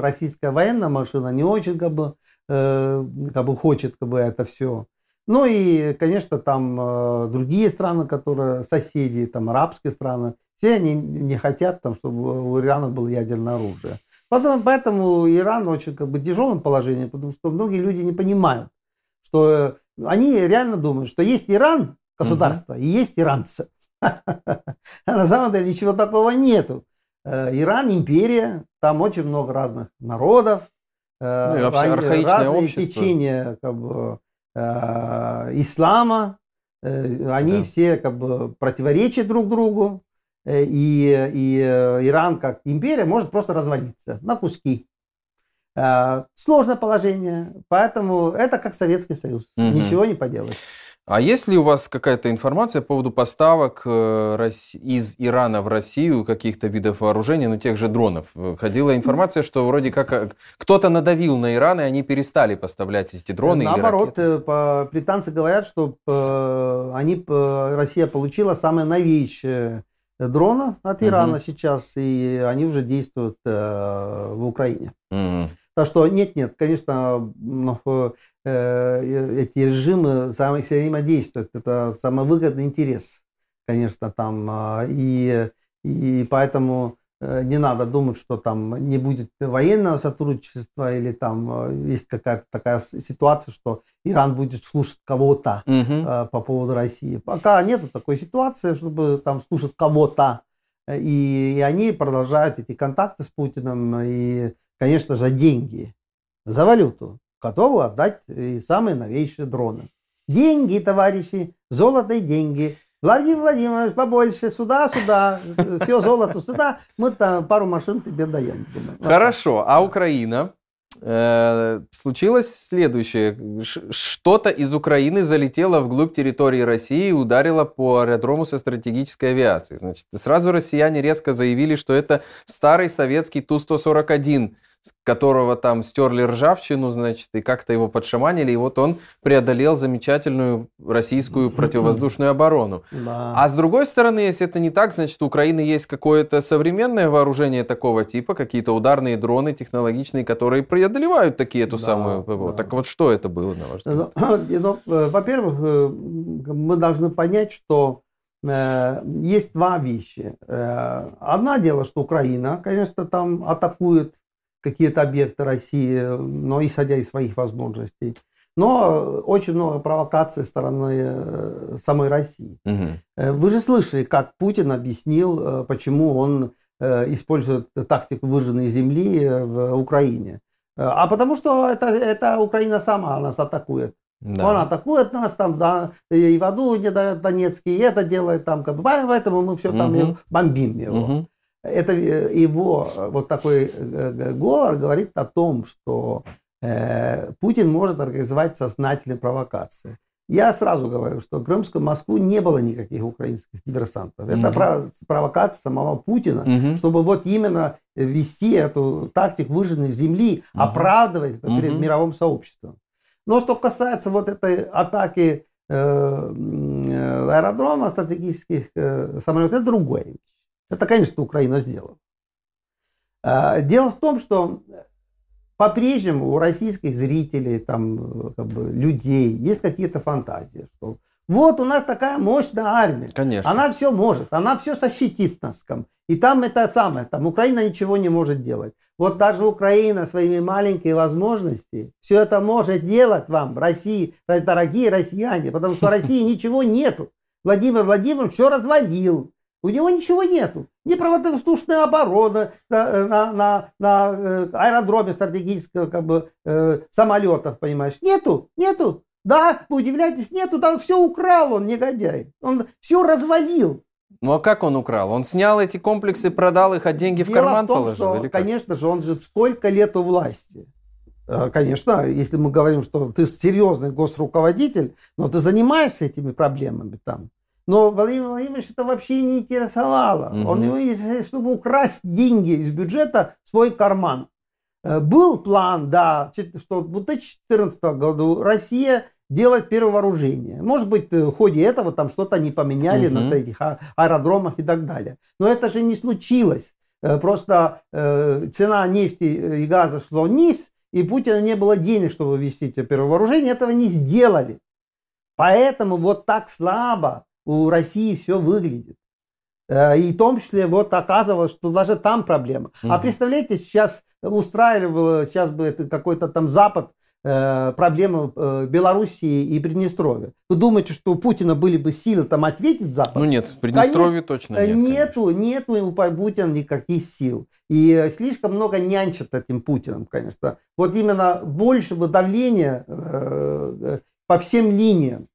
[SPEAKER 2] российская военная машина не очень как бы, как бы хочет как бы, это все. Ну и, конечно, там другие страны, которые соседи, там арабские страны, все они не хотят, там, чтобы у Ирана было ядерное оружие. Потом, поэтому Иран очень как бы тяжелом положении, потому что многие люди не понимают, что э, они реально думают, что есть Иран, государство, угу. и есть иранцы. А на самом деле ничего такого нету. Э, Иран империя, там очень много разных народов, ну, и разные общество. течения как бы, Э, ислама, э, они да. все как бы противоречат друг другу, э, и, и Иран как империя может просто развалиться на куски. Сложное положение, поэтому это как Советский Союз, угу. ничего не поделаешь.
[SPEAKER 1] А есть ли у вас какая-то информация по поводу поставок э, из Ирана в Россию каких-то видов вооружений, ну тех же дронов? Ходила информация, что вроде как э, кто-то надавил на Иран, и они перестали поставлять эти дроны
[SPEAKER 2] Наоборот, британцы говорят, что они, Россия получила самые новейшие дроны от Ирана угу. сейчас, и они уже действуют в Украине. Угу. Так что нет-нет, конечно, но, э, эти режимы взаимодействуют. Это самый выгодный интерес, конечно, там. А, и, и поэтому э, не надо думать, что там не будет военного сотрудничества или там э, есть какая-то такая ситуация, что Иран будет слушать кого-то угу. по поводу России. Пока нет такой ситуации, чтобы там слушать кого-то. И, и они продолжают эти контакты с Путиным. И конечно, за деньги, за валюту, готовы отдать и самые новейшие дроны. Деньги, товарищи, золото и деньги. Владимир Владимирович, побольше, сюда, сюда, все золото сюда, мы там пару машин тебе даем.
[SPEAKER 1] Хорошо, а Украина? Э, случилось следующее. Что-то из Украины залетело вглубь территории России и ударило по аэродрому со стратегической авиацией. Значит, сразу россияне резко заявили, что это старый советский Ту-141 которого там стерли ржавчину, значит, и как-то его подшаманили, и вот он преодолел замечательную российскую противовоздушную оборону. Да. А с другой стороны, если это не так, значит, у Украины есть какое-то современное вооружение такого типа, какие-то ударные дроны технологичные, которые преодолевают такие эту да, самую ПВО. Да. Так вот, что это было, на ваш взгляд?
[SPEAKER 2] Ну, ну, э, во-первых, э, мы должны понять, что э, есть два вещи. Одно дело, что Украина, конечно, там атакует какие-то объекты России, но исходя из своих возможностей. Но очень много провокаций стороны э, самой России. Угу. Вы же слышали, как Путин объяснил, э, почему он использует тактику выжженной земли в Украине. А потому что это, это Украина сама нас атакует. Да. Он атакует нас там, да, и в аду не дает Донецкий, и это делает там, как бы, поэтому мы все там угу. бомбим его. Угу. Это э, его э, вот такой э, говор говорит о том, что Путин может организовать сознательные провокации. Я сразу говорю, что в Крымскую Москву не было никаких украинских диверсантов. Это угу. провокация самого Путина, угу. чтобы вот именно вести эту тактику выжженной земли, угу. оправдывать это угу. перед мировым сообществом. Но что касается вот этой атаки э, аэродрома стратегических э, самолетов, это вещь. Это, конечно, Украина сделала. А, дело в том, что по-прежнему у российских зрителей, там, как бы, людей есть какие-то фантазии, что вот у нас такая мощная армия.
[SPEAKER 1] Конечно.
[SPEAKER 2] Она все может, она все защитит нас. И там это самое, там Украина ничего не может делать. Вот даже Украина своими маленькими возможностями все это может делать вам, России, дорогие россияне, потому что России ничего нету. Владимир Владимирович все развалил. У него ничего нету. Ни противовоздушная оборона на, на, на, на э, аэродроме стратегического как бы, э, самолетов, понимаешь. Нету, нету. Да, вы удивляетесь, нету, да все украл он, негодяй. Он все развалил.
[SPEAKER 1] Ну а как он украл? Он снял эти комплексы, продал их, а деньги Дело в карман в том, положил?
[SPEAKER 2] Что, конечно же, он же сколько лет у власти. Э, конечно, если мы говорим, что ты серьезный госруководитель, но ты занимаешься этими проблемами там, но Владимир Владимирович это вообще не интересовало. Угу. Он его, чтобы украсть деньги из бюджета свой карман. был план, да, что в 2014 году Россия делать перевооружение. Может быть, в ходе этого там что-то не поменяли угу. на этих а, аэродромах и так далее. Но это же не случилось. Просто цена нефти и газа шла вниз, и Путина не было денег, чтобы вести теперь вооружение, этого не сделали. Поэтому вот так слабо у России все выглядит. Э, и в том числе вот оказывалось, что даже там проблема. Угу. А представляете, сейчас устраивал, сейчас бы это какой-то там Запад Э, проблемы э, Белоруссии и Приднестровья. Вы думаете, что у Путина были бы силы там ответить Запад?
[SPEAKER 1] Ну нет, в Приднестровье конечно, точно нет.
[SPEAKER 2] Нету, конечно. нету у Путина никаких сил. И слишком много нянчат этим Путиным, конечно. Вот именно больше бы давления э, по всем линиям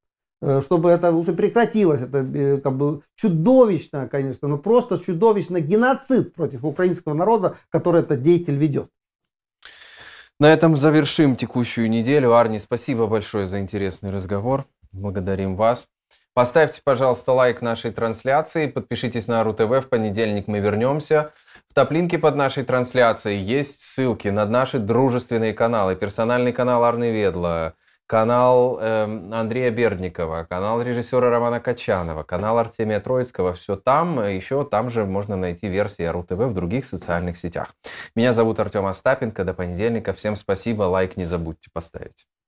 [SPEAKER 2] чтобы это уже прекратилось. Это как бы чудовищно, конечно, но просто чудовищно геноцид против украинского народа, который этот деятель ведет.
[SPEAKER 1] На этом завершим текущую неделю. Арни, спасибо большое за интересный разговор. Благодарим вас. Поставьте, пожалуйста, лайк нашей трансляции, подпишитесь на РУ ТВ, в понедельник мы вернемся. В топлинке под нашей трансляцией есть ссылки на наши дружественные каналы. Персональный канал Арны Ведла, канал э, Андрея Бердникова, канал режиссера Романа Качанова, канал Артемия Троицкого. Все там, еще там же можно найти версии РУ-ТВ в других социальных сетях. Меня зовут Артем Остапенко. До понедельника. Всем спасибо. Лайк не забудьте поставить.